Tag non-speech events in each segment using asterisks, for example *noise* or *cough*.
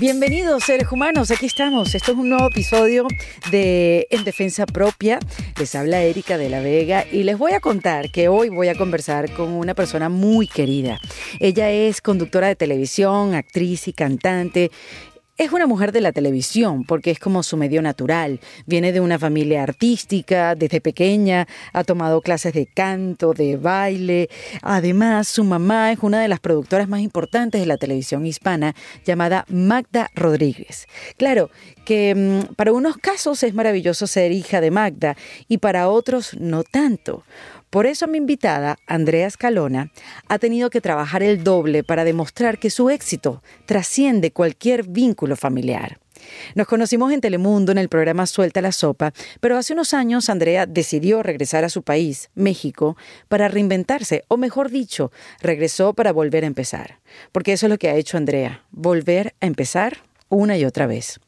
Bienvenidos seres humanos, aquí estamos. Esto es un nuevo episodio de En Defensa Propia. Les habla Erika de la Vega y les voy a contar que hoy voy a conversar con una persona muy querida. Ella es conductora de televisión, actriz y cantante. Es una mujer de la televisión porque es como su medio natural. Viene de una familia artística, desde pequeña ha tomado clases de canto, de baile. Además, su mamá es una de las productoras más importantes de la televisión hispana, llamada Magda Rodríguez. Claro que mm, para unos casos es maravilloso ser hija de Magda y para otros no tanto. Por eso mi invitada, Andrea Escalona, ha tenido que trabajar el doble para demostrar que su éxito trasciende cualquier vínculo familiar. Nos conocimos en Telemundo en el programa Suelta la Sopa, pero hace unos años Andrea decidió regresar a su país, México, para reinventarse, o mejor dicho, regresó para volver a empezar. Porque eso es lo que ha hecho Andrea, volver a empezar una y otra vez.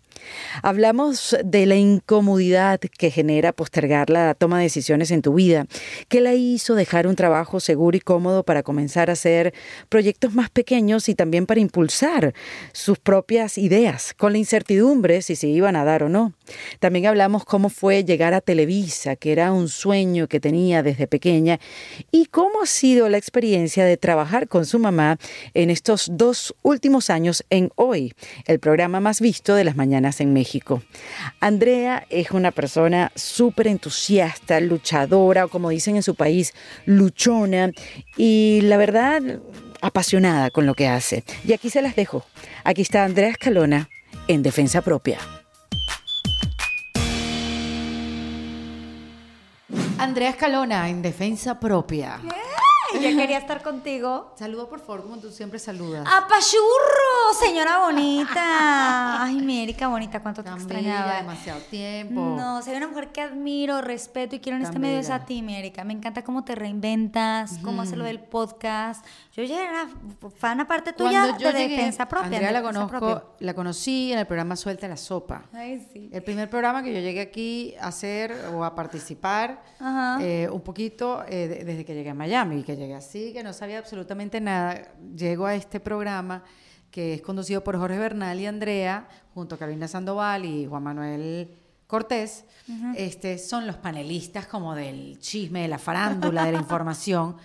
Hablamos de la incomodidad que genera postergar la toma de decisiones en tu vida, que la hizo dejar un trabajo seguro y cómodo para comenzar a hacer proyectos más pequeños y también para impulsar sus propias ideas, con la incertidumbre si se iban a dar o no. También hablamos cómo fue llegar a Televisa, que era un sueño que tenía desde pequeña, y cómo ha sido la experiencia de trabajar con su mamá en estos dos últimos años en Hoy, el programa más visto de las mañanas en México. Andrea es una persona súper entusiasta, luchadora, o como dicen en su país, luchona, y la verdad, apasionada con lo que hace. Y aquí se las dejo. Aquí está Andrea Escalona en Defensa Propia. Andrea Escalona en Defensa Propia. *laughs* Yo quería estar contigo. Saludo por favor, como tú siempre saludas. ¡Apachurro! Señora bonita. Ay, mi Erika bonita, cuánto te Tan extrañaba. bella, demasiado tiempo. No, soy una mujer que admiro, respeto y quiero en Tan este medio es bella. a ti, mi Erika. Me encanta cómo te reinventas, cómo haces lo del podcast. Yo ya era fan aparte tuya Cuando yo de llegué, defensa propia. Andrea la conozco, propia. la conocí en el programa Suelta la Sopa. Ay, sí. El primer programa que yo llegué aquí a hacer o a participar Ajá. eh, un poquito eh, de- desde que llegué a Miami, que llegué así, que no sabía absolutamente nada. Llego a este programa que es conducido por Jorge Bernal y Andrea, junto a Carolina Sandoval y Juan Manuel Cortés. este, son los panelistas como del chisme, de la farándula, de la información.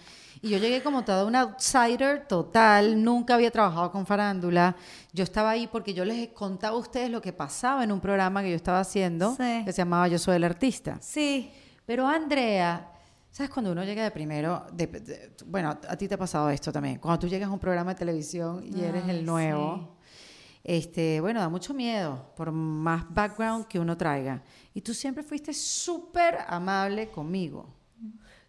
Y yo llegué como toda una outsider total, nunca había trabajado con farándula. Yo estaba ahí porque yo les contaba a ustedes lo que pasaba en un programa que yo estaba haciendo, Sí. que se llamaba Yo Soy el Artista. Sí. Pero Andrea, ¿sabes cuando uno llega de primero? de- de- bueno, a ti te ha pasado esto también. Cuando tú llegas a un programa de televisión y eres el nuevo, este, bueno, da mucho miedo por más background que uno traiga. Y tú siempre fuiste súper amable conmigo.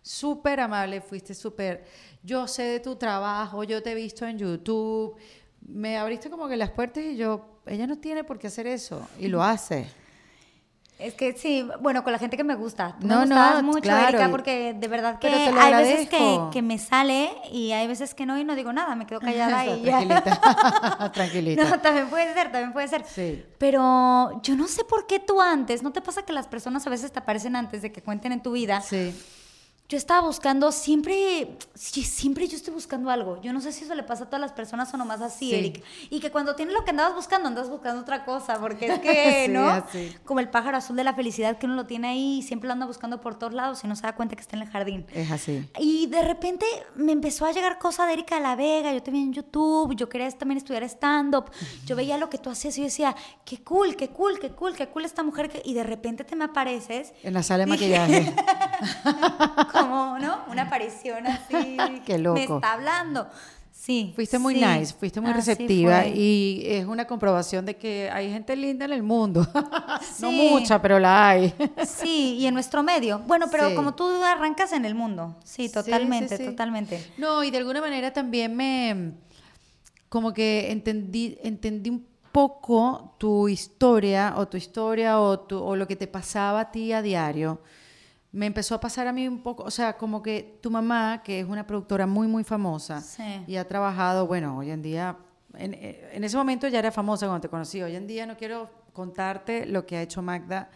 Súper amable, fuiste súper. Yo sé de tu trabajo, yo te he visto en YouTube. Me abriste como que las puertas y yo, ella no tiene por qué hacer eso. Y lo hace. Es que sí, bueno, con la gente que me gusta. Tú No, me no, mucho, claro, Erika, y- porque de verdad que hay veces que, que me sale y hay veces que no y no digo nada, me quedo callada y ya. Tranquilita. *laughs* *laughs* Tranquilita. No, también puede ser, también puede ser. Sí. Pero yo no sé por qué tú antes, ¿no te pasa que las personas a veces te aparecen antes de que cuenten en tu vida? Sí. Yo estaba buscando, siempre, siempre yo estoy buscando algo. Yo no sé si eso le pasa a todas las personas o nomás así, Sí. Eric. Y que cuando tienes lo que andabas buscando, andas buscando otra cosa, porque es *laughs* que, Sí, ¿no? así. Como el pájaro azul de la felicidad que uno lo tiene ahí y siempre lo anda buscando por todos lados y no se da cuenta que está en el jardín. Es así. Y de repente me empezó a llegar cosa de Erika de la Vega, yo te vi en YouTube, yo quería también estudiar stand-up, yo veía lo que tú hacías y yo decía, qué cool, qué cool, qué cool, qué cool esta mujer, que... y de repente te me apareces En la sala de maquillaje. *laughs* *laughs* como, ¿no? Una aparición así. *laughs* Qué loco. Me está hablando. Sí. Fuiste muy sí, nice, fuiste muy así receptiva fue. y es una comprobación de que hay gente linda en el mundo. *laughs* no mucha, pero la hay. *laughs* Sí, y en nuestro medio. Bueno, pero Sí. como tú arrancas en el mundo. Sí, totalmente, totalmente. No, y de alguna manera también me como que entendí, entendí un poco tu historia o tu historia o, tu- o lo que te pasaba a ti a diario. Me empezó a pasar a mí un poco, o sea, como que tu mamá, que es una productora muy, muy famosa Sí. y ha trabajado, bueno, hoy en día, en, en ese momento ya era famosa cuando te conocí, hoy en día no quiero contarte lo que ha hecho Magda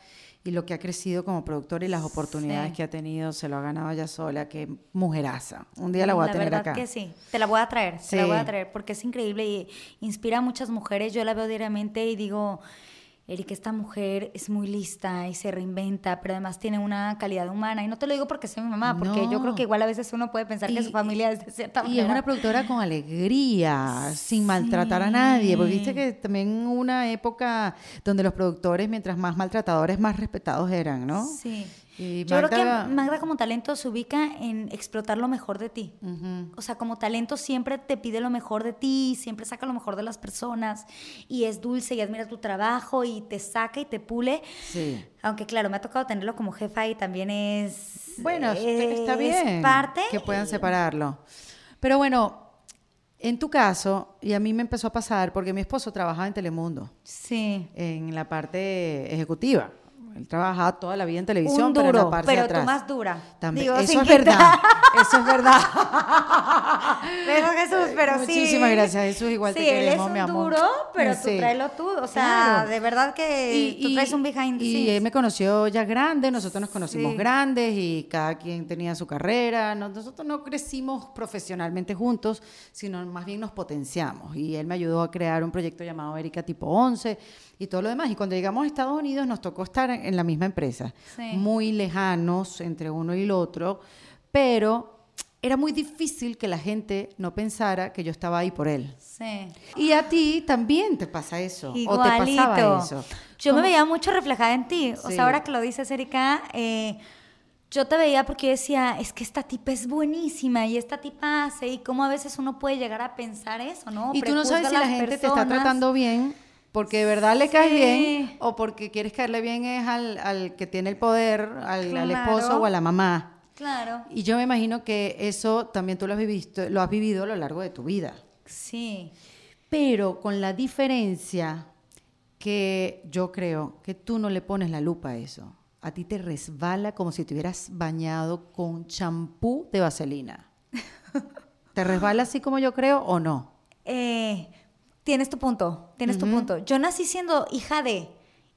y lo que ha crecido como productora y las oportunidades Sí. que ha tenido, se lo ha ganado ella sola, que mujeraza. Un día la voy a tener verdad acá. que sí, te la voy a traer, te la Sí. voy a traer porque es increíble y inspira a muchas mujeres. Yo la veo diariamente y digo, Erika, esta mujer es muy lista y se reinventa, pero además tiene una calidad humana. Y no te lo digo porque soy mi mamá, porque yo creo que igual a veces uno puede pensar que Y- su familia es de cierta Y es manera. una productora con alegría, sin maltratar a nadie, porque viste que también una época donde los productores, mientras más maltratadores, más respetados eran, ¿no? Sí. Y Yo creo que Magda como talento se ubica en explotar lo mejor de ti. O sea, como talento siempre te pide lo mejor de ti, siempre saca lo mejor de las personas y es dulce y admira tu trabajo y te saca y te pule. Sí. Aunque claro, me ha tocado tenerlo como jefa y también es... Bueno, est- está es bien parte. que puedan separarlo. Pero bueno, en tu caso, y a mí me empezó a pasar, porque mi esposo trabajaba en Telemundo, Sí. en la parte ejecutiva. Él trabajaba toda la vida en televisión, Un pero en duro, la parte pero de atrás. tú más dura. También. Digo, eso es quitar- verdad. *laughs* Eso es verdad. *laughs* Pero Jesús, pero sí. Muchísimas gracias, Jesús. Igual sí, te queremos, él es un amor. duro, pero Sí. tú tráelo tú. O sea, Claro. de verdad que tú traes un behind the y scenes. él me conoció ya grande, nosotros nos conocimos Sí. grandes y cada quien tenía su carrera. No- Nosotros no crecimos profesionalmente juntos, sino más bien nos potenciamos. Y él me ayudó a crear un proyecto llamado Erika Tipo 11 y todo lo demás. Y cuando llegamos a Estados Unidos nos tocó estar en, en la misma empresa, Sí. muy lejanos entre uno y el otro, pero era muy difícil que la gente no pensara que yo estaba ahí por él. Sí. Y a ti también te pasa eso. Igualito. O te pasaba eso. Yo me veía mucho reflejada en ti. O sea, ahora que lo dices, Erika, eh, yo te veía porque yo decía, es que esta tipa es buenísima y esta tipa hace, y cómo a veces uno puede llegar a pensar eso, ¿no? Y tú no sabes si la gente te está tratando bien porque de verdad le caes Sí. bien o porque quieres caerle bien es al, al que tiene el poder, al, al esposo o a la mamá. Claro. Y yo me imagino que eso también tú lo has, vivido, lo has vivido a lo largo de tu vida. Sí. Pero con la diferencia que yo creo que tú no le pones la lupa a eso. A ti te resbala como si te hubieras bañado con champú de vaselina. *laughs* ¿Te resbala así como yo creo o no? Eh, tienes tu punto, tienes tu punto. Yo nací siendo hija de,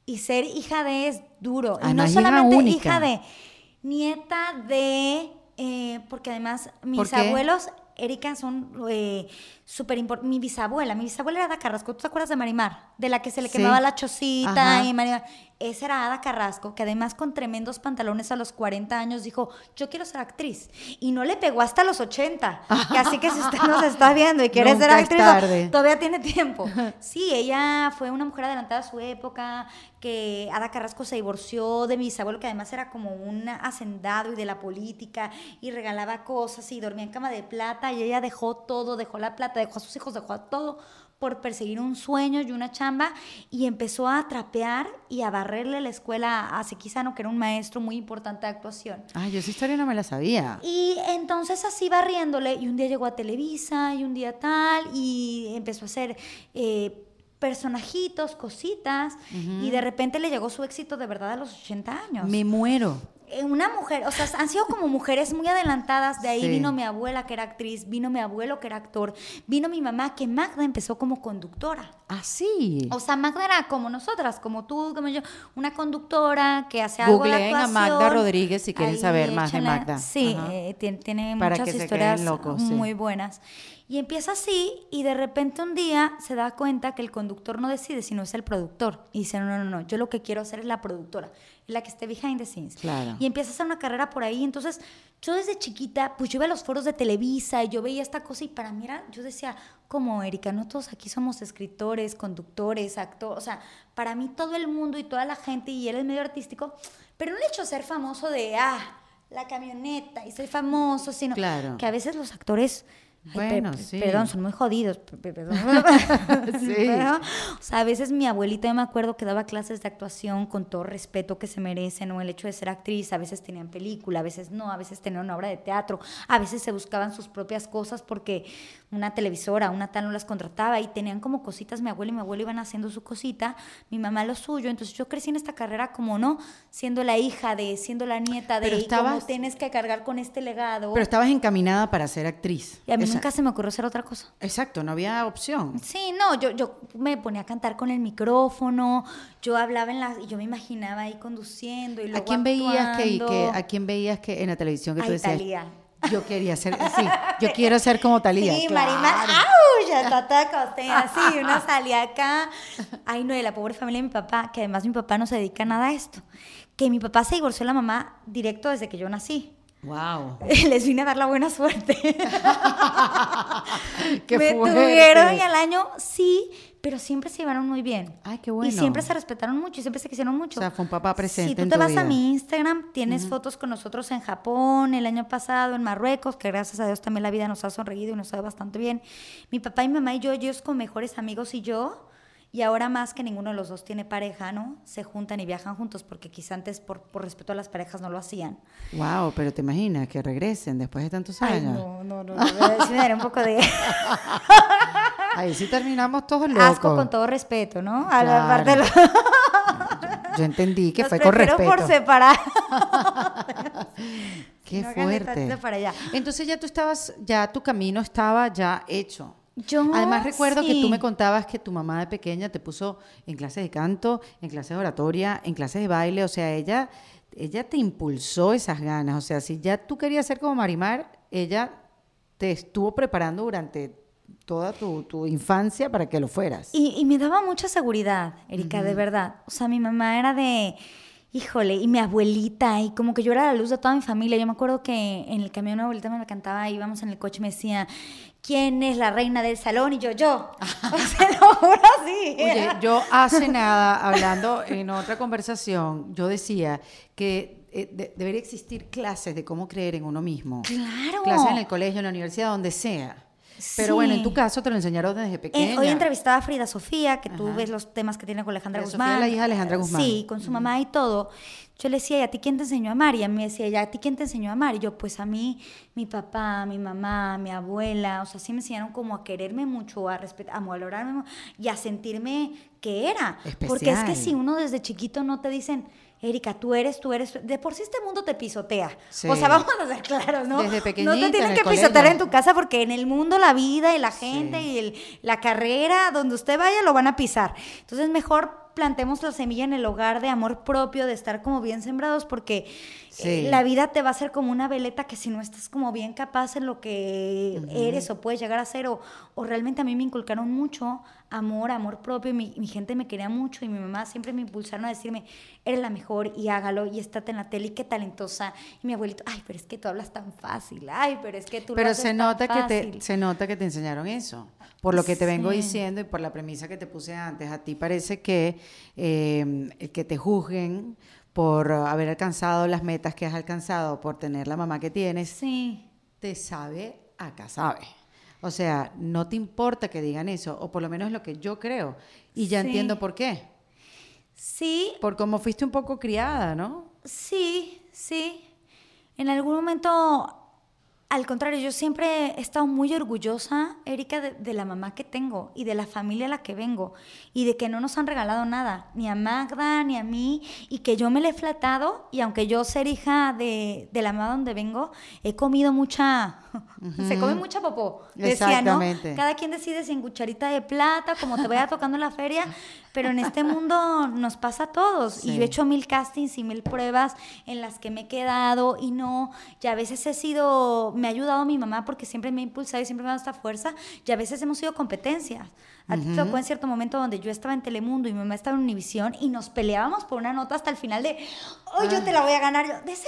y ser hija de es duro. Ah, y no solamente única. hija de, nieta de, eh, porque además mis abuelos, Erika, son eh, súper importantes. Mi bisabuela, mi bisabuela era Ada Carrasco. ¿Tú te acuerdas de Marimar? De la que se le Sí. quemaba la chocita Ajá. y Marimar. Esa era Ada Carrasco, que además con tremendos pantalones a los 40 años dijo, yo quiero ser actriz. Y no le pegó hasta los 80. Y así que si usted nos está viendo y quiere *laughs* ser Nunca actriz, tarde. todavía tiene tiempo. Sí, ella fue una mujer adelantada a su época, que Ada Carrasco se divorció de mi bisabuelo, que además era como un hacendado y de la política, y regalaba cosas y dormía en cama de plata, y ella dejó todo, dejó la plata, dejó a sus hijos, dejó a todo por perseguir un sueño y una chamba, y empezó a trapear y a barrerle la escuela a Sequizano, que era un maestro muy importante de actuación. Ay, yo esa historia no me la sabía. Y entonces así barriéndole, y un día llegó a Televisa, y un día tal, y empezó a hacer eh, personajitos, cositas, y de repente le llegó su éxito de verdad a los 80 años. Me muero. Eh, Una mujer, o sea, han sido como mujeres muy adelantadas. De ahí Sí. vino mi abuela, que era actriz, vino mi abuelo, que era actor, vino mi mamá, que Magda empezó como conductora. Ah, sí. O sea, Magda era como nosotras, como tú, como yo, una conductora que hace algo de a. Magda Rodríguez si quieren Ahí, saber más de. Magda. Sí, eh, tiene, tiene muchas historias sí. muy buenas. Y empieza así y de repente un día se da cuenta que el conductor no decide, sino es el productor. Y dice, no, no, no, yo lo que quiero hacer es la productora, la que esté behind the scenes. Claro. Y empieza a hacer una carrera por ahí. Entonces, yo desde chiquita, pues yo iba a los foros de Televisa y yo veía esta cosa y para mí era, yo decía, como Erika, no todos aquí somos escritores, conductores, actores, o sea, para mí todo el mundo y toda la gente y él es medio artístico, pero no el hecho de ser famoso de, ah, la camioneta y ser famoso, sino Claro. que a veces los actores... Bueno, per- sí. Perdón, son muy jodidos. perdón. *laughs* Sí. *laughs* Pero, o sea, a veces mi abuelita, yo me acuerdo que daba clases de actuación con todo respeto que se merecen, o el hecho de ser actriz, a veces tenían película, a veces no, a veces tenían una obra de teatro, a veces se buscaban sus propias cosas porque una televisora, una tal no las contrataba y tenían como cositas, mi abuela y mi abuelo iban haciendo su cosita, mi mamá lo suyo, entonces yo crecí en esta carrera como no, siendo la hija de, siendo la nieta de, Pero y como tienes que cargar con este legado. Pero estabas encaminada para ser actriz. Y a mí nunca se me ocurrió hacer otra cosa. Exacto, no había opción. Sí, no, yo, yo me ponía a cantar con el micrófono, yo hablaba en la, y yo me imaginaba ahí conduciendo y luego ¿A quién veías que, a quién veías que en la televisión que A tú decías? Italia. Yo quería ser, *laughs* sí, yo quiero ser como Talía. Sí, claro. Marima, ¡au! Ya está toda costeña, sí, una salía acá. Ay, no, de la pobre familia de mi papá, que además mi papá no se dedica a nada a esto. Que mi papá se divorció de la mamá directo desde que yo nací. Wow. *laughs* Les vine a dar la buena suerte. *laughs* Qué Me fuerte. tuvieron y al año sí, pero siempre se llevaron muy bien. Ay, qué bueno. Y siempre se respetaron mucho y siempre se quisieron mucho. O sea, fue un papá presente Si tú en te tu vas vida. a mi Instagram, tienes fotos con nosotros en Japón, el año pasado, en Marruecos, que gracias a Dios también la vida nos ha sonreído y nos ha bastante bien. Mi papá y mamá y yo, ellos con mejores amigos y yo. Y ahora más que ninguno de los dos tiene pareja, ¿no? Se juntan y viajan juntos porque quizá antes por, por respeto a las parejas no lo hacían. Wow, pero te imaginas que regresen después de tantos Ay, años. no, no, no, no. Sí me daría un poco de *laughs* Ahí sí terminamos todos locos. asco con todo respeto, ¿no? A la parte de los- *laughs* Yo entendí que fue con respeto. por separar. *laughs* Qué No fuerte. para allá. Entonces ya tú estabas, ya tu camino estaba ya hecho. Yo, Además recuerdo que tú me contabas que tu mamá de pequeña te puso en clases de canto, en clases de oratoria, en clases de baile, o sea, ella, ella te impulsó esas ganas, o sea, si ya tú querías ser como Marimar, ella te estuvo preparando durante toda tu, tu infancia para que lo fueras. Y, y me daba mucha seguridad, Erika, de verdad. O sea, mi mamá era de, híjole, y mi abuelita, y como que yo era la luz de toda mi familia. Yo me acuerdo que en el camión mi abuelita me la cantaba, íbamos en el coche y me decía, ¿quién es la reina del salón? Y yo, yo. *laughs* O sea, lo juro así. Oye, yo hace nada, hablando en otra conversación, yo decía que eh, de- debería existir clases de cómo creer en uno mismo. Claro. Clases en el colegio, en la universidad, donde sea. Pero bueno, en tu caso te lo enseñaron desde Eh, pequeña. hoy entrevistaba a Frida Sofía, que tú ves los temas que tiene con Alejandra Frida Sofía Guzmán. es la hija de Alejandra Guzmán. Sí, con su mamá y todo. Yo le decía, ¿y a ti quién te enseñó a amar? Y a mí me decía, ¿y a ti quién te enseñó a amar? Y yo, pues a mí, mi papá, mi mamá, mi abuela, o sea, sí me enseñaron como a quererme mucho, a respetar, a valorarme y a sentirme que era. Porque es que Especial. si uno desde chiquito no te dicen, Erika, tú eres, tú eres, de por sí este mundo te pisotea. Sí. O sea, *laughs* vamos a ser claros, ¿no? Desde no pequeñita, te en tienen que colegio. pisotear en tu casa porque en el mundo la vida y la Sí. gente y el- la carrera, donde usted vaya, lo van a pisar. Entonces, mejor plantemos la semilla en el hogar de amor propio, de estar como bien sembrados, porque Sí. eh, la vida te va a ser como una veleta que si no estás como bien capaz en lo que eres o puedes llegar a ser, o, o realmente a mí me inculcaron mucho amor, amor propio, y mi, mi gente me quería mucho, y mi mamá siempre me impulsaron a decirme, eres la mejor, y hágalo, y estate en la tele, y qué talentosa, y mi abuelito, ay, pero es que tú hablas tan fácil, ay, pero es que tú lo Pero haces se tan nota que te fácil". se nota que te enseñaron eso. Por lo que te vengo diciendo y por la premisa que te puse antes, a ti parece que eh, el que te juzguen por haber alcanzado las metas que has alcanzado, por tener la mamá que tienes, Sí. te sabe, acá sabe. O sea, no te importa que digan eso, o por lo menos lo que yo creo. Y ya Sí. entiendo por qué. Sí, Por cómo fuiste un poco criada, ¿no? sí, sí. En algún momento, al contrario, yo siempre he estado muy orgullosa, Erika, de, de la mamá que tengo y de la familia a la que vengo y de que no nos han regalado nada, ni a Magda, ni a mí, y que yo me le he flatado y aunque yo ser hija de, de la mamá donde vengo, he comido mucha, *laughs* se come mucha popó, decía, ¿no? Cada quien decide si en cucharita de plata, como te vaya tocando en la feria, pero en este mundo nos pasa a todos. Sí. Y yo he hecho mil castings y mil pruebas en las que me he quedado y no, y a veces he sido, me ha ayudado mi mamá porque siempre me ha impulsado y siempre me ha dado esta fuerza, y a veces hemos sido competencias. A ti te tocó en cierto momento donde yo estaba en Telemundo y mi mamá estaba en Univisión y nos peleábamos por una nota hasta el final de, hoy yo te la voy a ganar. Yo, de ese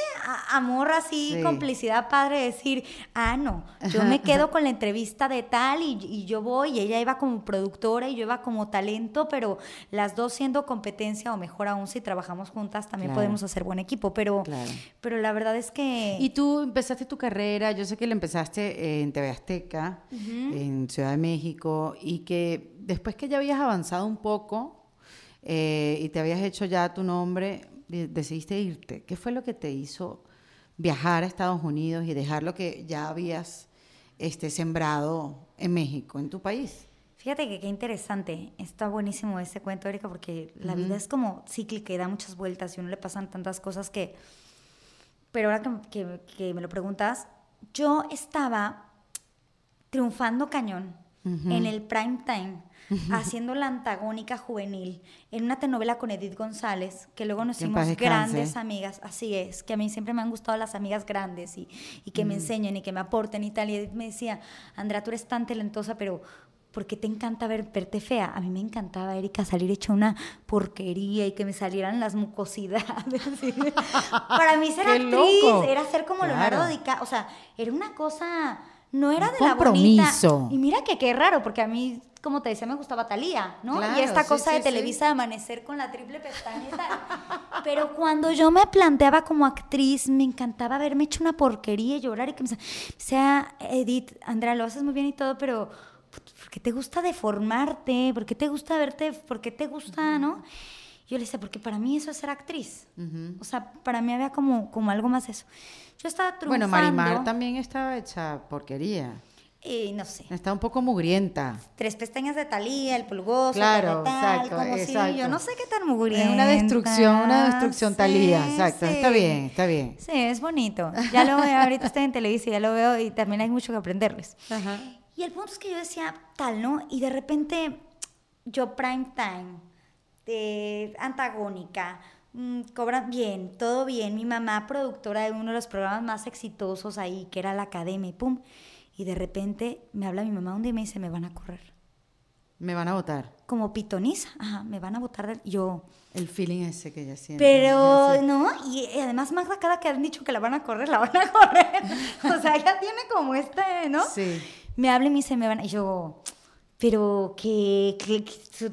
amor así, Sí. complicidad padre, de decir, ah, no, yo me quedo con la entrevista de tal y, y yo voy y ella iba como productora y yo iba como talento, pero las dos siendo competencia o mejor aún si trabajamos juntas también Claro. podemos hacer buen equipo, pero, Claro. pero la verdad es que... Y tú empezaste tu carrera, yo sé que la empezaste en TV Azteca, en Ciudad de México, y que después que ya habías avanzado un poco eh, y te habías hecho ya tu nombre, de- decidiste irte. ¿Qué fue lo que te hizo viajar a Estados Unidos y dejar lo que ya habías este, sembrado en México, en tu país? Fíjate que qué interesante, está buenísimo este cuento, Erika, porque la vida es como cíclica y da muchas vueltas y a uno le pasan tantas cosas que... Pero ahora que, que- que me lo preguntas, yo estaba triunfando cañón en el prime time haciendo la antagónica juvenil en una telenovela con Edith González, que luego nos hicimos grandes amigas, así es, que a mí siempre me han gustado las amigas grandes y, que me enseñen y que me aporten y tal. Y Edith me decía, Andrea, tú eres tan talentosa, pero ¿por qué te encanta ver, verte fea? A mí me encantaba, Erika, salir hecha una porquería y que me salieran las mucosidades. *laughs* Para mí ser actriz era ser como Leonardo DiCaprio, o sea, era una cosa no era de la bonita. Y mira que qué raro, porque a mí, como te decía, me gustaba Talía, ¿no? y esta cosa de Televisa de amanecer con la triple pestaña y tal. Pero cuando yo me planteaba como actriz, me encantaba haberme hecho una porquería y llorar y que me sea, Edith, Andrea, lo haces muy bien y todo, pero ¿por qué te gusta deformarte? ¿Por qué te gusta verte? ¿Por qué te gusta, no? Yo le decía, porque para mí eso es ser actriz. O sea, para mí había como, como algo más eso. Yo estaba triunfando. Bueno, Marimar también estaba hecha porquería. Y no sé. Está un poco mugrienta. Tres pestañas de talía, el pulgoso, claro, exacto, como exacto. Si, yo no sé qué tan mugrienta. Es una destrucción, una destrucción talía, exacto. Está bien, está bien. Sí, es bonito. Ya lo veo, ahorita estoy en televisión, ya lo veo y también hay mucho que aprenderles. Ajá. Y el punto es que yo decía tal, ¿no? Y de repente yo prime time, de antagónica, Mm, cobran bien, todo bien. Mi mamá, productora de uno de los programas más exitosos ahí, que era la Academia, y pum. Y de repente me habla mi mamá un día y me dice, me van a correr. Me van a votar. Como pitoniza, ajá, me van a votar. Yo... El feeling ese que ella siente. Pero, ¿no? Y, además Magda, cada que han dicho que la van a correr, la van a correr. *laughs* o sea, ella tiene como este, ¿no? Sí. Me habla y me dice, me van... Y yo pero que,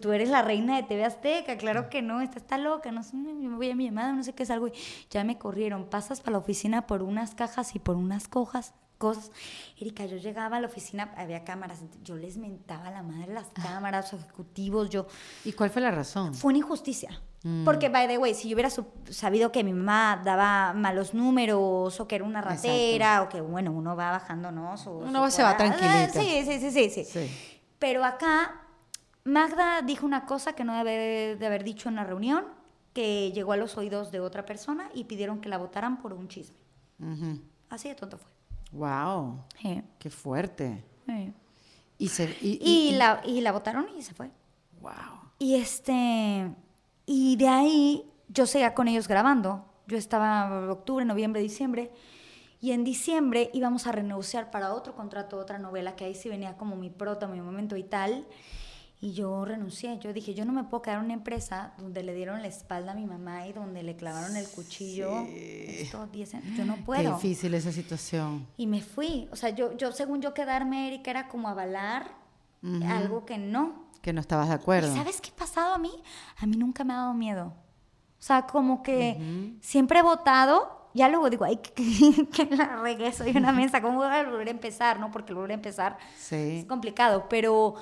tú eres la reina de TV Azteca, claro que no, esta está loca, no sé, yo me voy a mi llamada, no sé qué es algo, ya me corrieron, pasas para la oficina por unas cajas y por unas cojas, cosas. Erika, yo llegaba a la oficina, había cámaras, yo les mentaba la madre las ah. cámaras, los ejecutivos, yo... ¿Y cuál fue la razón? Fue una injusticia. Mm. Porque, by the way, si yo hubiera sabido que mi mamá daba malos números o que era una ratera o que, bueno, uno va bajando, ¿no? uno se va tranquilito. Sí, sí, sí, sí, sí. sí. Pero acá Magda dijo una cosa que no debe de haber dicho en la reunión, que llegó a los oídos de otra persona y pidieron que la votaran por un chisme. Así de tonto fue. ¡Wow! ¡Qué fuerte! Y, se, y, la, y la votaron y se fue. ¡Wow! Y este. Y de ahí yo seguía con ellos grabando. Yo estaba en octubre, noviembre, diciembre. Y en diciembre íbamos a renegociar para otro contrato, otra novela, que ahí sí venía como mi prota, mi momento y tal. Y yo renuncié. Yo dije, yo no me puedo quedar en una empresa donde le dieron la espalda a mi mamá y donde le clavaron el cuchillo. Esto, yo no puedo. Qué difícil esa situación. Y me fui. O sea, yo, yo según yo quedarme, Erika, era como avalar algo que no. Que no estabas de acuerdo. sabes qué ha pasado a mí? A mí nunca me ha dado miedo. O sea, como que siempre he votado ya luego digo, ay, que, *laughs* la regué, soy una mesa, ¿cómo voy a volver a empezar? ¿no? Porque volver a empezar es complicado, pero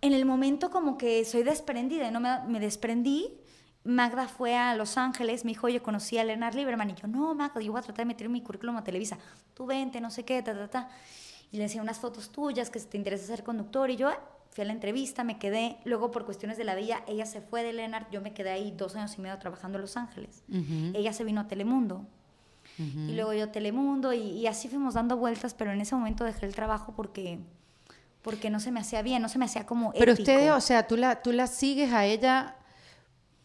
en el momento como que soy desprendida, ¿no? Me, me, desprendí, Magda fue a Los Ángeles, me dijo, oye, conocí a Leonard Lieberman, y yo, no, Magda, yo voy a tratar de meter mi currículum a Televisa, tú vente, no sé qué, ta, ta, ta. Y le decía unas fotos tuyas, que si te interesa ser conductor, y yo, fui a la entrevista, me quedé, luego por cuestiones de la vida, ella se fue de Leonard, yo me quedé ahí dos años y medio trabajando en Los Ángeles. Ella se vino a Telemundo, y luego yo Telemundo y, así fuimos dando vueltas, pero en ese momento dejé el trabajo porque porque no se me hacía bien, no se me hacía como Pero ustedes, o sea, tú la, tú la sigues a ella,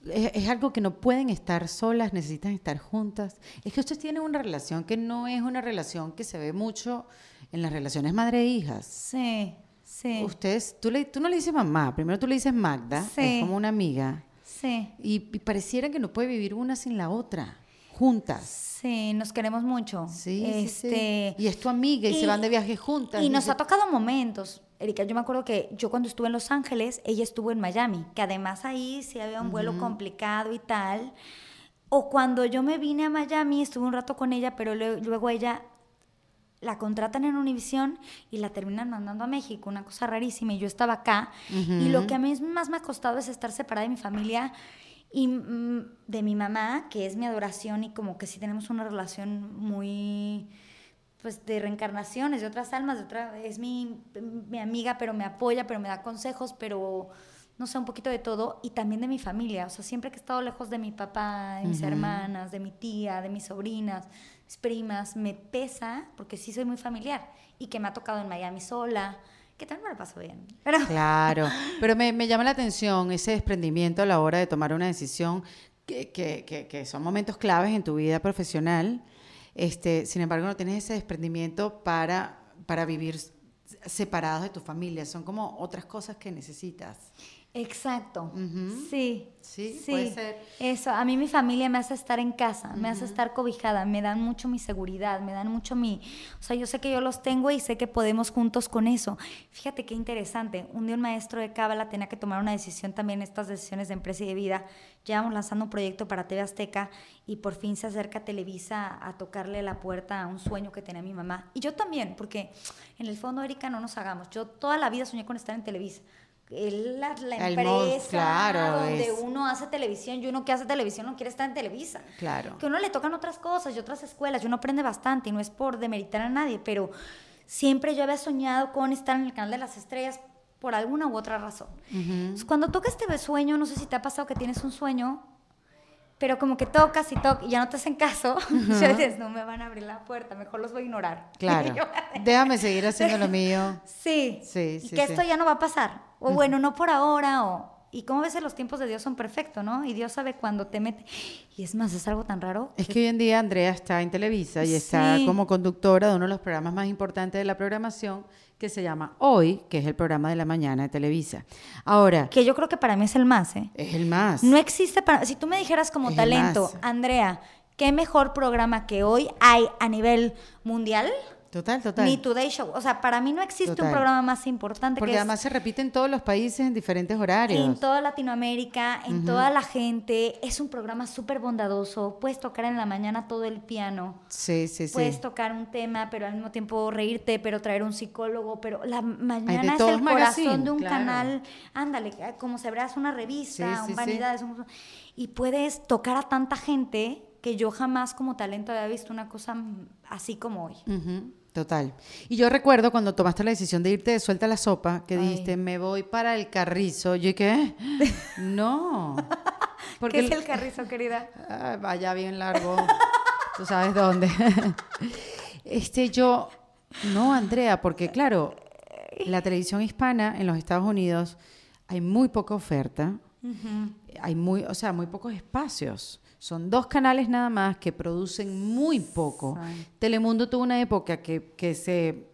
es, algo que no pueden estar solas, necesitan estar juntas. Es que ustedes tienen una relación que no es una relación que se ve mucho en las relaciones madre-hijas. Sí, sí. Ustedes, tú, le, tú no le dices mamá, primero tú le dices Magda, es como una amiga. Sí. y pareciera que no puede vivir una sin la otra juntas. Sí, nos queremos mucho. Sí, este, Y es tu amiga y, se van de viaje juntas. Y nos ha tocado momentos. Erika, yo me acuerdo que yo cuando estuve en Los Ángeles, ella estuvo en Miami, que además ahí sí había un vuelo complicado y tal. O cuando yo me vine a Miami, estuve un rato con ella, pero luego ella la contratan en Univision y la terminan mandando a México, una cosa rarísima. Y yo estaba acá. Y lo que a mí más me ha costado es estar separada de mi familia y mm, de mi mamá, que es mi adoración y como que sí tenemos una relación muy pues de reencarnaciones, de otras almas, de otra, es mi, mi amiga, pero me apoya, pero me da consejos, pero no sé, un poquito de todo, y también de mi familia, o sea, siempre que he estado lejos de mi papá, de mis hermanas, de mi tía, de mis sobrinas, mis primas, me pesa, porque sí soy muy familiar, y que me ha tocado en Miami sola, que también me lo paso bien. Pero, Claro, *laughs* pero me, me llama la atención ese desprendimiento a la hora de tomar una decisión que, que- que- que son momentos claves en tu vida profesional. Este, sin embargo, no tienes ese desprendimiento para, para vivir separados de tu familia. Son como otras cosas que necesitas. Exacto. Ujú. Sí. Sí, puede ser. Eso, a mí mi familia me hace estar en casa, me hace estar cobijada, me dan mucho mi seguridad, me dan mucho mi... O sea, yo sé que yo los tengo y sé que podemos juntos con eso. Fíjate qué interesante. Un día un maestro de Cábala tenía que tomar una decisión también, estas decisiones de empresa y de vida. Llevamos lanzando un proyecto para TV Azteca y por fin se acerca Televisa a tocarle la puerta a un sueño que tenía mi mamá. Y yo también, porque en el fondo, Erika, no nos hagamos. Yo toda la vida soñé con estar en Televisa. La, la mod, empresa claro, donde es- uno hace televisión y uno que hace televisión no quiere estar en Televisa. Claro. Que a uno le tocan otras cosas y otras escuelas y uno aprende bastante y no es por demeritar a nadie, pero siempre yo había soñado con estar en el canal de las estrellas por alguna u otra razón. Entonces, cuando toca este sueño, no sé si te ha pasado que tienes un sueño, pero como que tocas y tocas y ya no te hacen caso, *laughs* ya dices, no me van a abrir la puerta, mejor los voy a ignorar. *laughs* Claro. Y yo, Déjame seguir haciendo lo mío. *laughs* Sí. Sí, y sí, que sí. esto ya no va a pasar. O bueno, no por ahora. O, y como ves, los tiempos de Dios son perfectos, ¿no? Y Dios sabe cuándo te mete. Y es más, es algo tan raro. Es que hoy en día Andrea está en Televisa y está Sí. como conductora de uno de los programas más importantes de la programación que se llama Hoy, que es el programa de la mañana de Televisa. Ahora, Que yo creo que para mí es el más, ¿eh? es el más. No existe para. Si tú me dijeras como Es talento. Andrea, ¿qué mejor programa que hoy hay a nivel mundial? Total, total. Ni Today Show. O sea, para mí no existe Total. un programa más importante Porque que es además se repite en todos los países en diferentes horarios. En toda Latinoamérica, en toda la gente. Es un programa súper bondadoso. Puedes tocar en la mañana todo el piano. Sí, sí, sí. Puedes tocar un tema, pero al mismo tiempo reírte, pero traer un psicólogo, pero la mañana es el corazón magazine, de un claro. canal. Ándale, como se verás una revista, Sí, sí, un un- y puedes tocar a tanta gente que yo jamás como talento había visto una cosa así como hoy. Ujú, Total. Y yo recuerdo cuando tomaste la decisión de irte de suelta la sopa, que Ay. dijiste, me voy para el carrizo. Yo, ¿y qué? No. *laughs* ¿Qué es el carrizo, querida? Ah, vaya bien largo. Tú sabes dónde. *laughs* este, yo. No, Andrea, porque claro, la televisión hispana en los Estados Unidos hay muy poca oferta. Hay muy, o sea, muy pocos espacios. Son dos canales nada más que producen muy poco. Telemundo tuvo una época que, que se,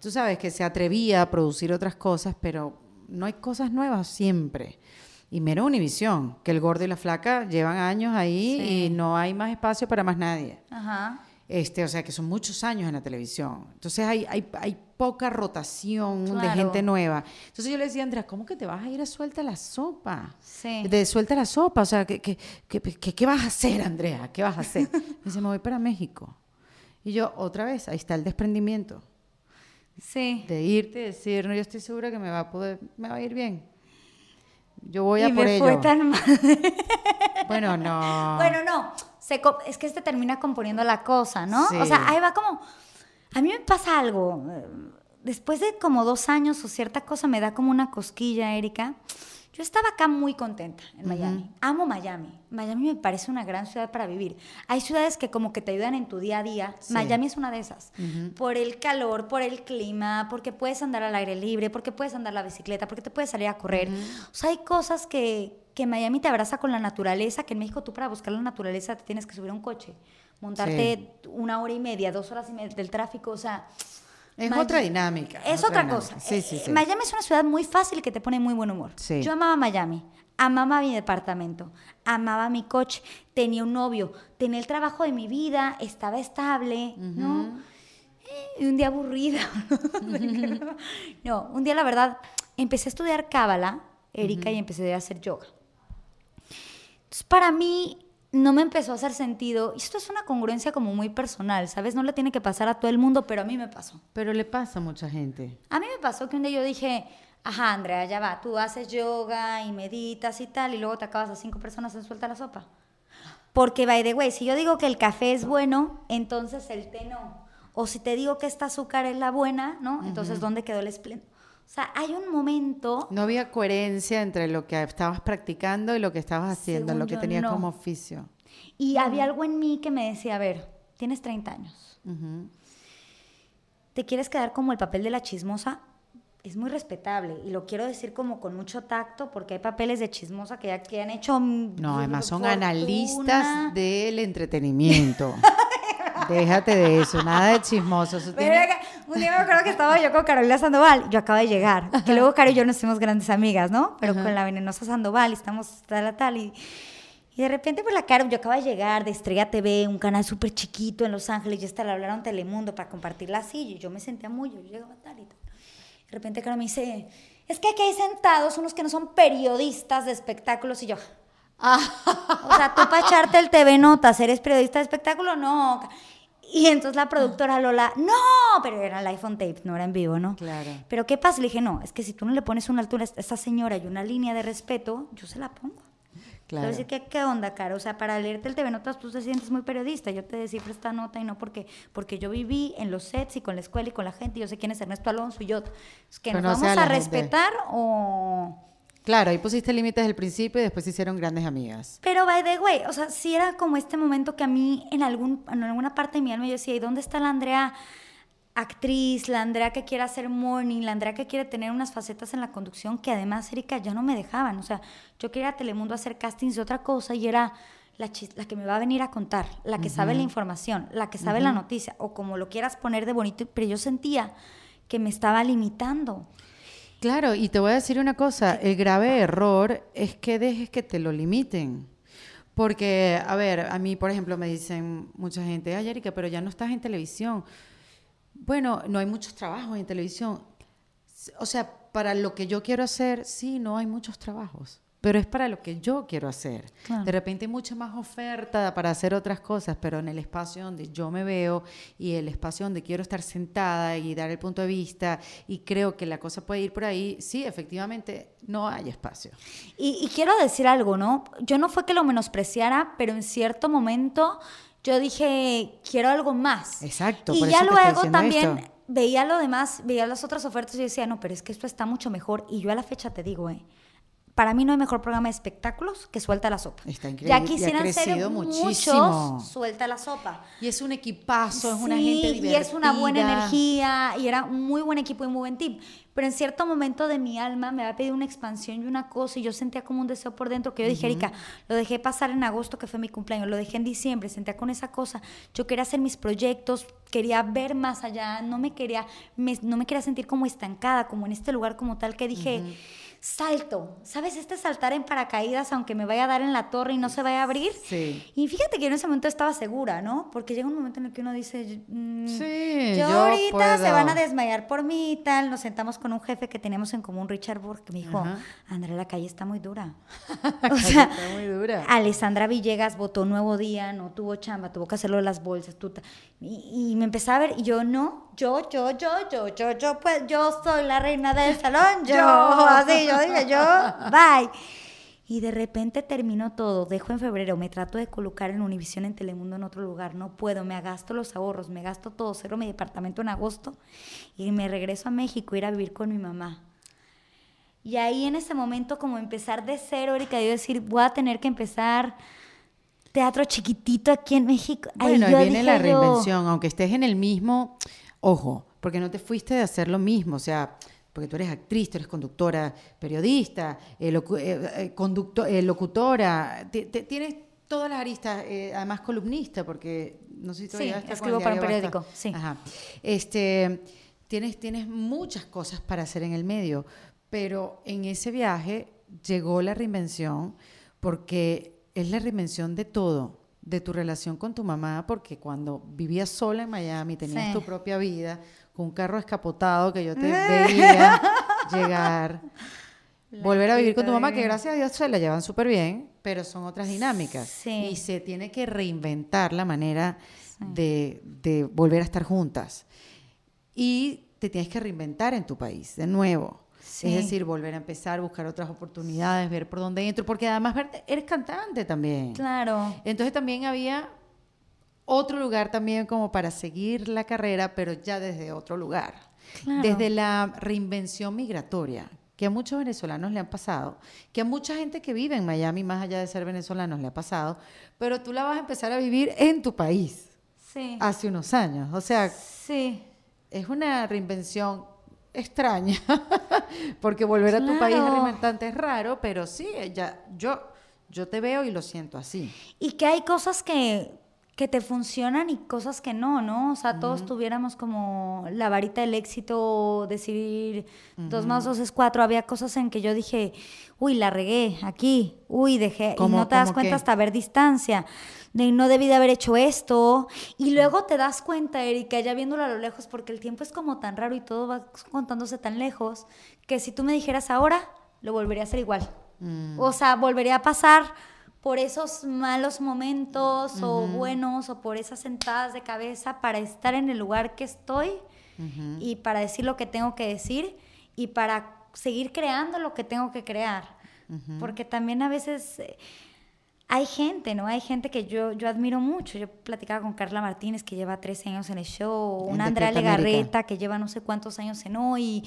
tú sabes, que se atrevía a producir otras cosas, pero no hay cosas nuevas siempre. Y mero Univisión, que el gordo y la flaca llevan años ahí Sí. y no hay más espacio para más nadie. Ajá. Este, o sea, que son muchos años en la televisión. Entonces hay, hay, hay poca rotación de gente nueva. Entonces yo le decía, Andrea, ¿cómo que te vas a ir a suelta la sopa? Sí. De suelta la sopa, o sea, ¿qué, qué, qué, qué- qué vas a hacer, Andrea? ¿Qué vas a hacer? *laughs* Me dice, me voy para México. Y yo, otra vez, ahí está el desprendimiento. Sí. De irte y decir, no, yo estoy segura que me va a poder, me va a ir bien. Yo voy a y por me ello. fue tan mal. Bueno, no. *laughs* Bueno, no, se es que este termina componiendo la cosa, ¿no? Sí. O sea, ahí va como, a mí me pasa algo, eh, después de como dos años o cierta cosa me da como una cosquilla, Erika. Yo estaba acá muy contenta en Miami. Amo Miami. Miami me parece una gran ciudad para vivir. Hay ciudades que como que te ayudan en tu día a día. Sí. Miami es una de esas. Por el calor, por el clima, porque puedes andar al aire libre, porque puedes andar la bicicleta, porque te puedes salir a correr. O sea, hay cosas que, que Miami te abraza con la naturaleza, que en México tú para buscar la naturaleza te tienes que subir a un coche, montarte una hora y media, dos horas y media del tráfico, o sea... Es Miami- otra dinámica. Es otra cosa. Sí, sí, Eh, sí. Miami es una ciudad muy fácil que te pone muy buen humor. Yo amaba Miami, amaba mi departamento, amaba mi coche, tenía un novio, tenía el trabajo de mi vida, estaba estable, ¿no? Eh, Y un día aburrida. *laughs* no, un día la verdad empecé a estudiar cábala, Erika, y empecé a hacer yoga. Entonces, para mí no me empezó a hacer sentido. Y esto es una congruencia como muy personal, ¿sabes? No le tiene que pasar a todo el mundo, pero a mí me pasó. Pero le pasa a mucha gente. A mí me pasó que un día yo dije, ajá, Andrea, ya va, tú haces yoga y meditas y tal, y luego te acabas a cinco personas en suelta la sopa. Porque, by the way, si yo digo que el café es bueno, entonces el té no. O si te digo que esta azúcar es la buena, ¿no? Entonces, ¿dónde quedó el esplendor? O sea, hay un momento... No había coherencia entre lo que estabas practicando y lo que estabas haciendo, lo que tenías no. como oficio. Y había algo en mí que me decía, a ver, tienes 30 años. Ujú. te quieres quedar como el papel de la chismosa, es muy respetable y lo quiero decir como con mucho tacto porque hay papeles de chismosa que ya que han hecho no además son analistas del entretenimiento *laughs* déjate de eso nada de chismoso un día me acuerdo que estaba yo con Carolina Sandoval yo acabo de llegar que luego Caro y yo nos hicimos grandes amigas no pero con la venenosa Sandoval estamos tal a tal y y de repente, por la cara, yo acabo de llegar de Estrella TV, un canal súper chiquito en Los Ángeles, y hasta le hablaron Telemundo para compartir la silla, y yo me sentía muy, yo llegaba tal y tal. De repente, Caro me dice, es que aquí hay sentados unos que no son periodistas de espectáculos, y yo. *laughs* o sea, tú para echarte el TV Notas, ¿eres periodista de espectáculo? No. Y entonces la productora Lola, no, pero era el iPhone tape, no era en vivo, ¿no? Claro. Pero ¿qué pasa? Le dije, no, es que si tú no le pones una altura a esta señora y una línea de respeto, yo se la pongo. Claro. ¿qué, ¿qué onda, cara? O sea, para leerte el TV Notas tú te sientes muy periodista. Yo te descifro esta nota y no porque, porque yo viví en los sets y con la escuela y con la gente. Y yo sé quién es Ernesto Alonso y yo. Es que nos vamos a respetar o... Claro, ahí pusiste límites el principio y después se hicieron grandes amigas. Pero, by the way, o sea, sí era como este momento que a mí en, algún, en alguna parte de mi alma yo decía, ¿y dónde está la Andrea actriz, la Andrea que quiere hacer morning, la Andrea que quiere tener unas facetas en la conducción que además, Erika, ya no me dejaban. O sea, yo quería a Telemundo hacer castings de otra cosa y era la, la que me va a venir a contar, la que sabe la información, la que sabe la noticia, o como lo quieras poner de bonito, pero yo sentía que me estaba limitando. Claro, y te voy a decir una cosa, el grave error es que dejes que te lo limiten. Porque, a ver, a mí, por ejemplo, me dicen mucha gente, ay, Erika, pero ya no estás en televisión. Bueno, no hay muchos trabajos en televisión. O sea, para lo que yo quiero hacer, sí, no hay muchos trabajos, pero es para lo que yo quiero hacer. De repente hay mucha más oferta para hacer otras cosas, pero en el espacio donde yo me veo y el espacio donde quiero estar sentada y dar el punto de vista y creo que la cosa puede ir por ahí, sí, efectivamente, no hay espacio. Y, y quiero decir algo, ¿no? Yo no fue que lo menospreciara, pero en cierto momento yo dije, quiero algo más. Exacto. Y ya luego también veía lo demás, veía las otras ofertas y decía, no, pero es que esto está mucho mejor. Y yo a la fecha te digo, eh, para mí no hay mejor programa de espectáculos que Suelta la Sopa. Está increíble. Ya quisieran y ser muchísimo. Suelta la Sopa. Y es un equipazo, es una gente divertida. y es una buena energía, y era un muy buen equipo y muy buen team. Pero en cierto momento de mi alma me había pedido una expansión y una cosa, y yo sentía como un deseo por dentro que yo dije, Erika, lo dejé pasar en agosto, que fue mi cumpleaños, lo dejé en diciembre, sentía con esa cosa. Yo quería hacer mis proyectos, quería ver más allá, no me quería, no me quería sentir como estancada, como en este lugar como tal, que dije salto. ¿Sabes? Este saltar en paracaídas, aunque me vaya a dar en la torre y no se vaya a abrir. Sí. Y fíjate que yo en ese momento estaba segura, ¿no? Porque llega un momento en el que uno dice, mm, sí, yo, ahorita se van a desmayar por mí y tal. Nos sentamos con un jefe que teníamos en común, Richard Burke, que me dijo, Andrea, la calle está muy dura. *laughs* *laughs* o sea, está muy dura. Alessandra Villegas votó Nuevo Día, no tuvo chamba, tuvo que hacerlo de las bolsas. Y, y me empezaba a ver, y yo no, yo, yo, yo, yo, yo, yo, pues yo soy la reina del *laughs* salón, yo, así, yo dije, yo, bye. Y de repente terminó todo, dejo en febrero, me trato de colocar en Univisión en Telemundo en otro lugar, no puedo, me gasto los ahorros, me gasto todo, cero mi departamento en agosto y me regreso a México a ir a vivir con mi mamá. Y ahí en ese momento como empezar de cero, Erika, yo decir, voy a tener que empezar teatro chiquitito aquí en México. Bueno, ahí, viene la reinvención, aunque estés en el mismo, Ojo, porque no te fuiste de hacer lo mismo, o sea, porque tú eres actriz, tú eres conductora, periodista, eh, eh, eh, locutora, tienes todas las aristas, además columnista, porque no sé si todavía sí, escribo para un periódico, sí. Ajá. Este, tienes, tienes muchas cosas para hacer en el medio, pero en ese viaje llegó la reinvención porque es la reinvención de todo de tu relación con tu mamá, porque cuando vivías sola en Miami, tenías tu propia vida, con un carro escapotado que yo te *laughs* veía llegar, volver a vivir con tu mamá, que gracias a Dios se la llevan súper bien, pero son otras dinámicas. Y se tiene que reinventar la manera de, de volver a estar juntas. Y te tienes que reinventar en tu país, de nuevo. Es decir, volver a empezar, buscar otras oportunidades, ver por dónde entro, porque además eres cantante también. Claro. Entonces también había otro lugar también como para seguir la carrera, pero ya desde otro lugar. Desde la reinvención migratoria, que a muchos venezolanos le han pasado, que a mucha gente que vive en Miami, más allá de ser venezolanos, le ha pasado, pero tú la vas a empezar a vivir en tu país. Sí. Hace unos años. O sea, sí es una reinvención extraña, *laughs* porque volver a tu país Claro. reinventante es raro, pero sí, ya, yo, yo te veo y lo siento así. Y que hay cosas que, que te funcionan y cosas que no, ¿no? O sea, todos tuviéramos como la varita del éxito, decir dos más dos es cuatro. Había cosas en que yo dije, uy, la regué aquí, uy, dejé, y ¿Cómo- no te das cuenta qué? hasta ver distancia. De no debí de haber hecho esto. Y luego te das cuenta, Erika, ya viéndolo a lo lejos, porque el tiempo es como tan raro y todo va contándose tan lejos, que si tú me dijeras ahora, lo volvería a hacer igual. O sea, volvería a pasar por esos malos momentos o buenos o por esas sentadas de cabeza para estar en el lugar que estoy y para decir lo que tengo que decir y para seguir creando lo que tengo que crear. Porque también a veces eh, hay gente, ¿no? Hay gente que yo, yo admiro mucho. Yo platicaba con Carla Martínez, que lleva 13 años en el show, una Andrea América. Legarreta, que lleva no sé cuántos años en hoy. Y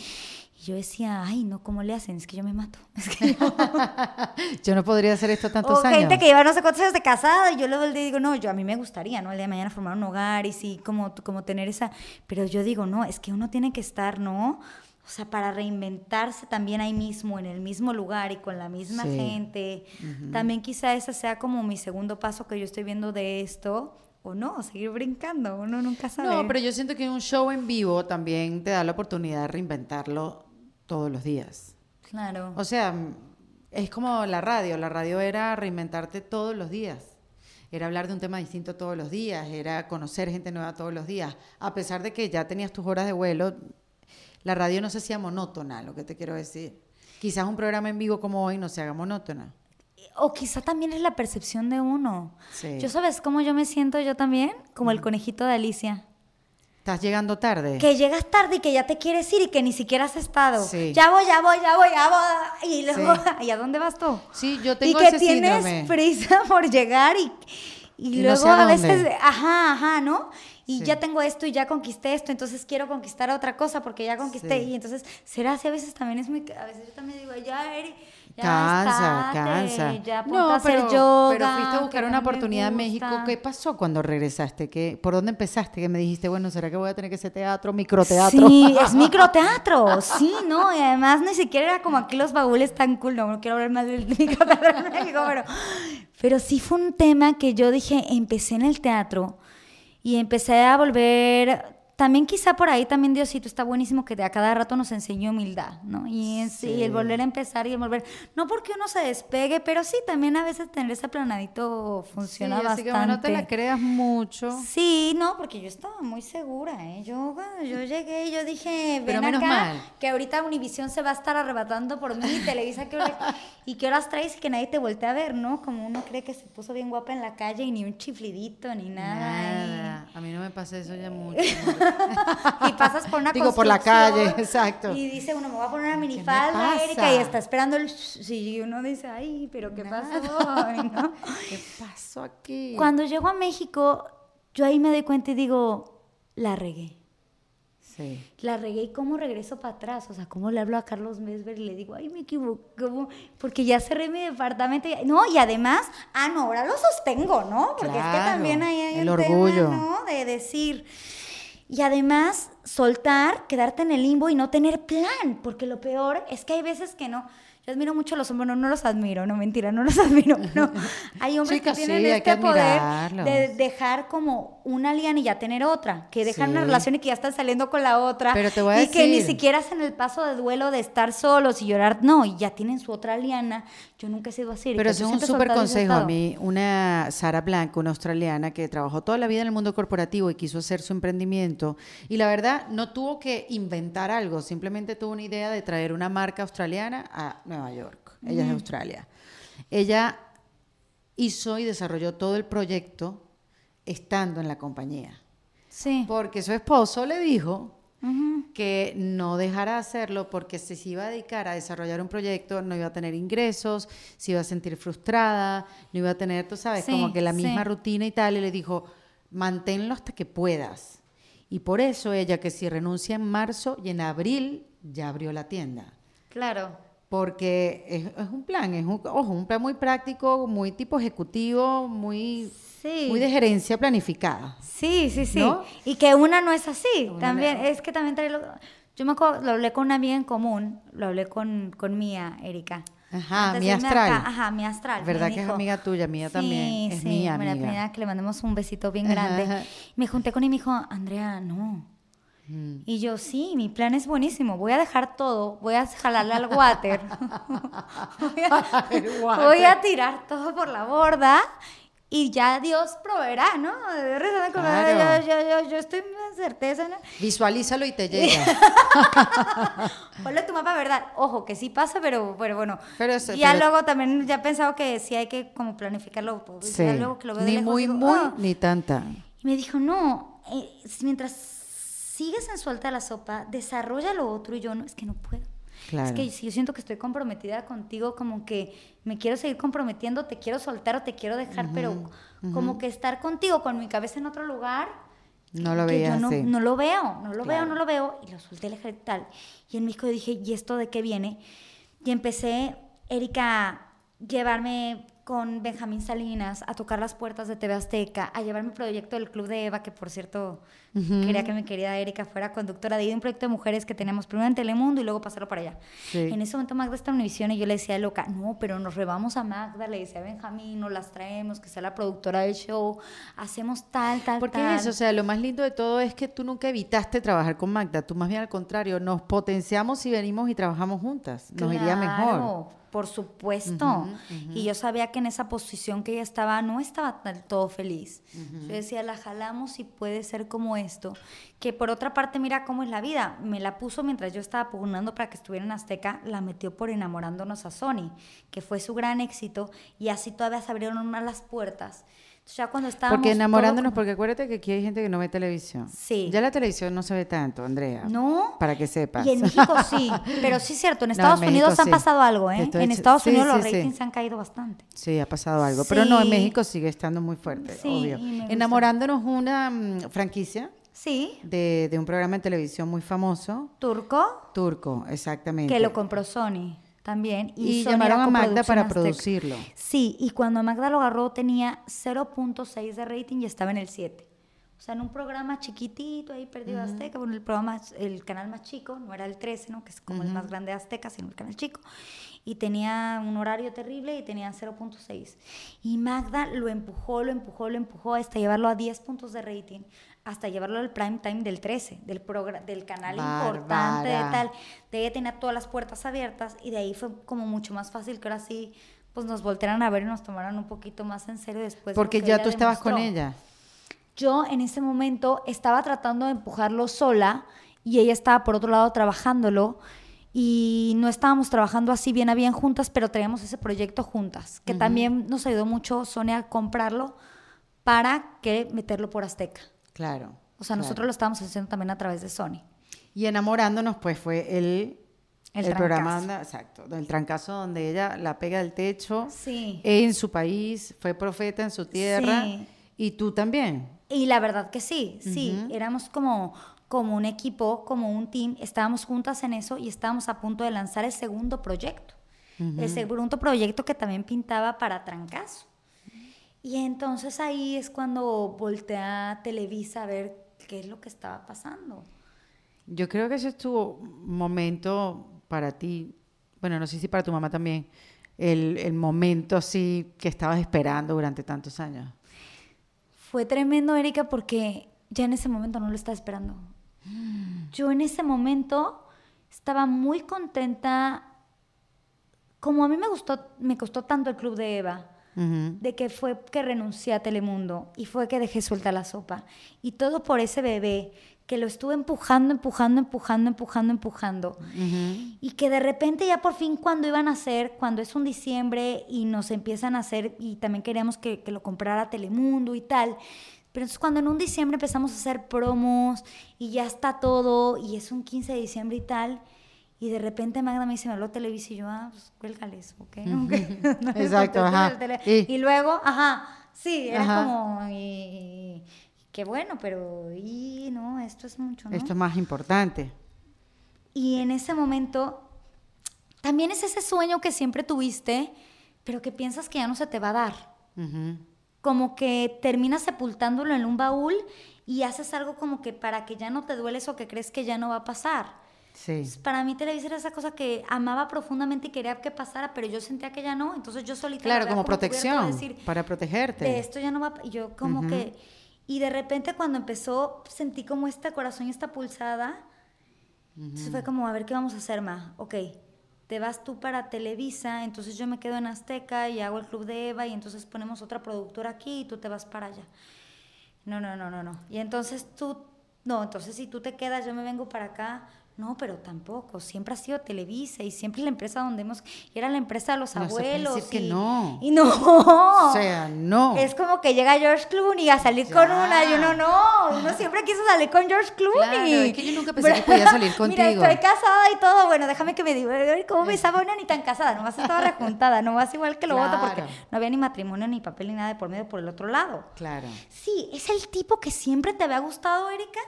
yo decía, ay, no, ¿cómo le hacen? Es que yo me mato. *laughs* Es que yo- *laughs* Yo no podría hacer esto tantos o años. gente que lleva no sé cuántos años de casada y yo luego le digo, no, yo a mí me gustaría, ¿no? El día de mañana formar un hogar y sí, como, como tener esa... Pero yo digo, no, es que uno tiene que estar, ¿no? O sea, para reinventarse también ahí mismo, en el mismo lugar y con la misma Sí. gente. También quizá ese sea como mi segundo paso que yo estoy viendo de esto. O no, seguir brincando, uno nunca sabe. No, pero yo siento que un show en vivo también te da la oportunidad de reinventarlo todos los días. Claro. O sea, es como la radio. La radio era reinventarte todos los días. Era hablar de un tema distinto todos los días. Era conocer gente nueva todos los días. A pesar de que ya tenías tus horas de vuelo, la radio no se hacía monótona, lo que te quiero decir. Quizás un programa en vivo como hoy no se haga monótona. O quizá también es la percepción de uno. Sí. Yo sabes cómo yo me siento yo también, como el conejito de Alicia. Estás llegando tarde. Que llegas tarde y que ya te quieres ir y que ni siquiera has estado. Sí. Ya voy, ya voy, ya voy, ya voy. Y luego, Sí. *laughs* ¿y a dónde vas tú? Sí, yo y tengo que ese tienes prisa *laughs* por llegar y, y Y no luego sé a veces, ajá, ajá, ¿no? Y Sí. ya tengo esto y ya conquisté esto, entonces quiero conquistar otra cosa porque ya conquisté. Sí. Y entonces, será así a veces también es muy. A veces yo también digo, ya, Eri, ya Cansa, estate, cansa. Ya no, a hacer pero, yoga. pero fuiste a buscar una oportunidad en México. ¿Qué pasó cuando regresaste? ¿Qué, ¿Por dónde empezaste? Que me dijiste, bueno, ¿será que voy a tener que hacer teatro, microteatro? Sí, *laughs* es microteatro, sí, ¿no? Y además ni siquiera era como aquí los baúles tan cool, no, no quiero hablar más del *laughs* microteatro en México, pero, pero sí fue un tema que yo dije, empecé en el teatro y empecé a volver, también quizá por ahí también Diosito está buenísimo que de a cada rato nos enseñó humildad, ¿no? Y, en sí, Sí. el volver a empezar y el volver, no porque uno se despegue, pero sí, también a veces tener ese planadito Sí, funciona así bastante. que no te la creas mucho. Sí, no, porque yo estaba muy segura, ¿eh? Yo, cuando yo llegué, yo dije, Pero ven menos acá, mal. que ahorita Univisión se va a estar arrebatando por mí, Televisa, ¿qué hora- *laughs* y qué horas traes y que nadie te voltea a ver, ¿no? Como uno cree que se puso bien guapa en la calle y ni un chiflidito, ni nada. Nada. A mí no me pasa eso ya mucho. Y, pasas por una Digo, por la calle, *laughs* exacto. Y dice uno, me voy a poner una minifalda? Erika, y está esperando el... Sí, y uno dice, ay, pero ¿qué pasó? Ay, ¿no? *laughs* ¿Qué pasó aquí? Cuando llego a México, yo ahí me doy cuenta y digo, la regué. Sí. La regué y cómo regreso para atrás. O sea, cómo le hablo a Carlos Mesver y le digo, ay, me equivoqué. Porque ya cerré mi departamento. y- No, y además, ah, no, ahora lo sostengo, ¿no? Porque es que también ahí hay el un orgullo. tema, ¿no? De decir. Y además, soltar, quedarte en el limbo y no tener plan. Porque lo peor es que hay veces que no. Yo admiro mucho a los hombres, no, no los admiro, no mentira, no los *laughs* admiro, pero hay hombres Chicas, que tienen sí, este poder de dejar como una liana y ya tener otra, que dejan una relación y que ya están saliendo con la otra Pero te voy a y que ni siquiera hacen el paso de duelo de estar solos y llorar, no, y ya tienen su otra liana. Yo nunca he sido así. Pero eso es un súper consejo. A mí, una Sara Blanco, una australiana que trabajó toda la vida en el mundo corporativo y quiso hacer su emprendimiento. Y la verdad, no tuvo que inventar algo, simplemente tuvo una idea de traer una marca australiana a Nueva York. Ella es de Australia. Ella hizo y desarrolló todo el proyecto estando en la compañía. Sí. Porque su esposo le dijo que no dejara de hacerlo porque si se iba a dedicar a desarrollar un proyecto no iba a tener ingresos, se iba a sentir frustrada, no iba a tener, tú sabes, Sí, como que la misma sí. rutina y tal, y le dijo, manténlo hasta que puedas. Y por eso ella que si renuncia en marzo y en abril ya abrió la tienda. Claro. Porque es, es un plan, es un, ojo, un plan muy práctico, muy tipo ejecutivo, muy, Sí. muy de gerencia planificada. Sí, sí, sí. ¿No? Y que una no es así. Una También, es que también trae lo- Yo me acuerdo, lo hablé con una amiga en común, lo hablé con, con Mía, Erika. Ajá, mi astral. acá, ajá, mi astral. ¿Verdad que es amiga tuya? Mía Sí, también. Es sí, María amiga. Pineda, que le mandemos un besito bien Ajá, grande. ajá. Me junté con él y me dijo, Andrea, no. Mm. Y yo, sí, mi plan es buenísimo. Voy a dejar todo, voy a jalarle al water. *laughs* voy, a, El water. voy a tirar todo por la borda y ya Dios proveerá, ¿no? De Claro. yo, yo, yo, yo estoy en certeza, ¿no? Visualízalo y te *laughs* llega. Ponle tu mapa, ¿verdad? Ojo, que sí pasa, pero, pero bueno. Pero eso- ya pero- luego también ya he pensado que sí hay que como planificarlo. pues, Sí. Ya luego que lo veo de Ni lejos muy, digo, muy, "Ah". ni tanta. Y me dijo, no, eh, mientras sigues en suelta la sopa, desarrolla lo otro y yo no, es que no puedo. Claro. Es que si yo siento que estoy comprometida contigo, como que me quiero seguir comprometiendo, te quiero soltar o te quiero dejar, pero como que estar contigo con mi cabeza en otro lugar. No lo que yo no, así. no lo veo, no lo veo, Claro. no lo veo. Y lo solté, le tal. Y en México dije, ¿y esto de qué viene? Y empecé, Erika, llevarme con Benjamín Salinas a tocar las puertas de TV Azteca, a llevar mi proyecto del Club de Eva, que por cierto quería que mi querida Erika fuera conductora de un proyecto de mujeres que teníamos primero en Telemundo y luego pasarlo para allá. Sí. En ese momento Magda está en Univisión y yo le decía loca, no, pero nos rebamos a Magda, le decía a Benjamín, nos las traemos, que sea la productora del show, hacemos tal, tal, Porque tal. eso, o sea, lo más lindo de todo es que tú nunca evitaste trabajar con Magda, tú más bien al contrario, nos potenciamos si venimos y trabajamos juntas, nos iría mejor. Claro, Por supuesto. Y yo sabía que en esa posición que ella estaba, no estaba del todo feliz. Yo decía, la jalamos y puede ser como esto. Que por otra parte, mira cómo es la vida. Me la puso mientras yo estaba pugnando para que estuviera en Azteca, la metió por enamorándonos a Sony, que fue su gran éxito. Y así todavía se abrieron más las puertas. Ya cuando estábamos. Porque enamorándonos, porque acuérdate que aquí hay gente que no ve televisión. Sí. Ya la televisión no se ve tanto, Andrea. No. Para que sepas. Y en México *laughs* sí, pero sí es cierto, en No, Estados en Unidos México han sí. pasado algo, ¿eh? Estoy en Estados sí, Unidos sí, los ratings han caído bastante. Sí, ha pasado algo. Pero no, en. México sigue estando muy fuerte, obvio. Enamorándonos una mm, franquicia Sí, de, de un programa de televisión muy famoso, Turco, turco, exactamente. que lo compró Sony también. Y, Sony llamaron a Magda para Azteca. producirlo. Sí, y cuando Magda lo agarró tenía 0.6 de rating y estaba en el 7. O sea, en un programa chiquitito ahí perdido de Azteca, bueno, el programa, el canal más chico, no era el 13, ¿no? Que es como el más grande de Azteca, sino el canal chico. Y tenía un horario terrible y tenía 0.6. Y Magda lo empujó, lo empujó, lo empujó hasta llevarlo a 10 puntos de rating, hasta llevarlo al prime time del 13, del, del canal importante, de tal. De ella tenía todas las puertas abiertas y de ahí fue como mucho más fácil que ahora sí pues nos voltearan a ver y nos tomaran un poquito más en serio después. Porque que ya tú estabas con ella. Yo en ese momento estaba tratando de empujarlo sola y ella estaba por otro lado trabajándolo y no estábamos trabajando así bien a bien juntas, pero traíamos ese proyecto juntas, que también nos ayudó mucho Sonia a comprarlo para que meterlo por Azteca. Claro. O sea, claro. nosotros lo estábamos haciendo también a través de Sony. Y enamorándonos, pues fue el, El el, programa, exacto, el trancazo donde ella la pega del techo Sí. en su país, fue profeta en su tierra Sí. y tú también. Y la verdad que sí, sí, éramos como, como un equipo, como un team, estábamos juntas en eso y estábamos a punto de lanzar el segundo proyecto. El segundo proyecto que también pintaba para Trancazo. Y entonces ahí es cuando voltea Televisa a ver qué es lo que estaba pasando. Yo creo que ese es tu momento para ti, bueno, no sé si para tu mamá también, el, el momento así que estabas esperando durante tantos años. Fue tremendo, Erika, porque ya en ese momento no lo estaba esperando. Yo en ese momento estaba muy contenta. Como a mí me gustó, me costó tanto el club de Eva, De que fue que renuncié a Telemundo y fue que dejé suelta la sopa. Y todo por ese bebé que lo estuve empujando, empujando, empujando, empujando, empujando. Y que de repente ya por fin cuando iban a hacer, cuando es un diciembre y nos empiezan a hacer, y también queríamos que, que lo comprara Telemundo y tal. Pero entonces cuando en un diciembre empezamos a hacer promos y ya está todo y es un 15 de diciembre y tal. Y de repente Magda me dice, me habló Televisa y yo, ah, pues cuélgales, ¿ok? *laughs* No *laughs* le Exacto, ajá. Y- Y, luego, ajá, sí, era Ajá. como, y, y- qué bueno, pero, y no, esto es mucho, ¿no? Esto es más importante. Y en ese momento también es ese sueño que siempre tuviste, pero que piensas que ya no se te va a dar. Como que terminas sepultándolo en un baúl y haces algo como que para que ya no te duele eso que crees que ya no va a pasar. Sí. Para mí Televisa era esa cosa que amaba profundamente y quería que pasara, pero yo sentía que ya no, entonces yo solita... la Claro, como de protección, decir, para protegerte. de esto ya no va, y yo como Ujú. que, y de repente cuando empezó, sentí como este corazón y esta pulsada, entonces fue como, a ver, ¿qué vamos a hacer, Ma? Ok, te vas tú para Televisa, entonces yo me quedo en Azteca y hago el Club de Eva y entonces ponemos otra productora aquí y tú te vas para allá. No, no, no, no, no. Y entonces tú, no, entonces si tú te quedas, yo me vengo para acá. No, pero tampoco. Siempre ha sido Televisa y siempre la empresa donde hemos. y Era la empresa de los No se puede abuelos. decir que y- no. Y no. O sea, no. Es como que llega George Clooney a salir con una y uno no. Uno siempre quiso salir con George Clooney. Claro, es que yo nunca pensé que podía salir *laughs* Mira, contigo. estoy casada y todo. Bueno, déjame que me diga. ¿Cómo me estaba una ni tan casada? Nomás estaba *laughs* rejuntada. Nomás igual que lo otro porque Claro. no había ni matrimonio, ni papel, ni nada de por medio por el otro lado. Claro. Sí, es el tipo que siempre te había gustado, Erika.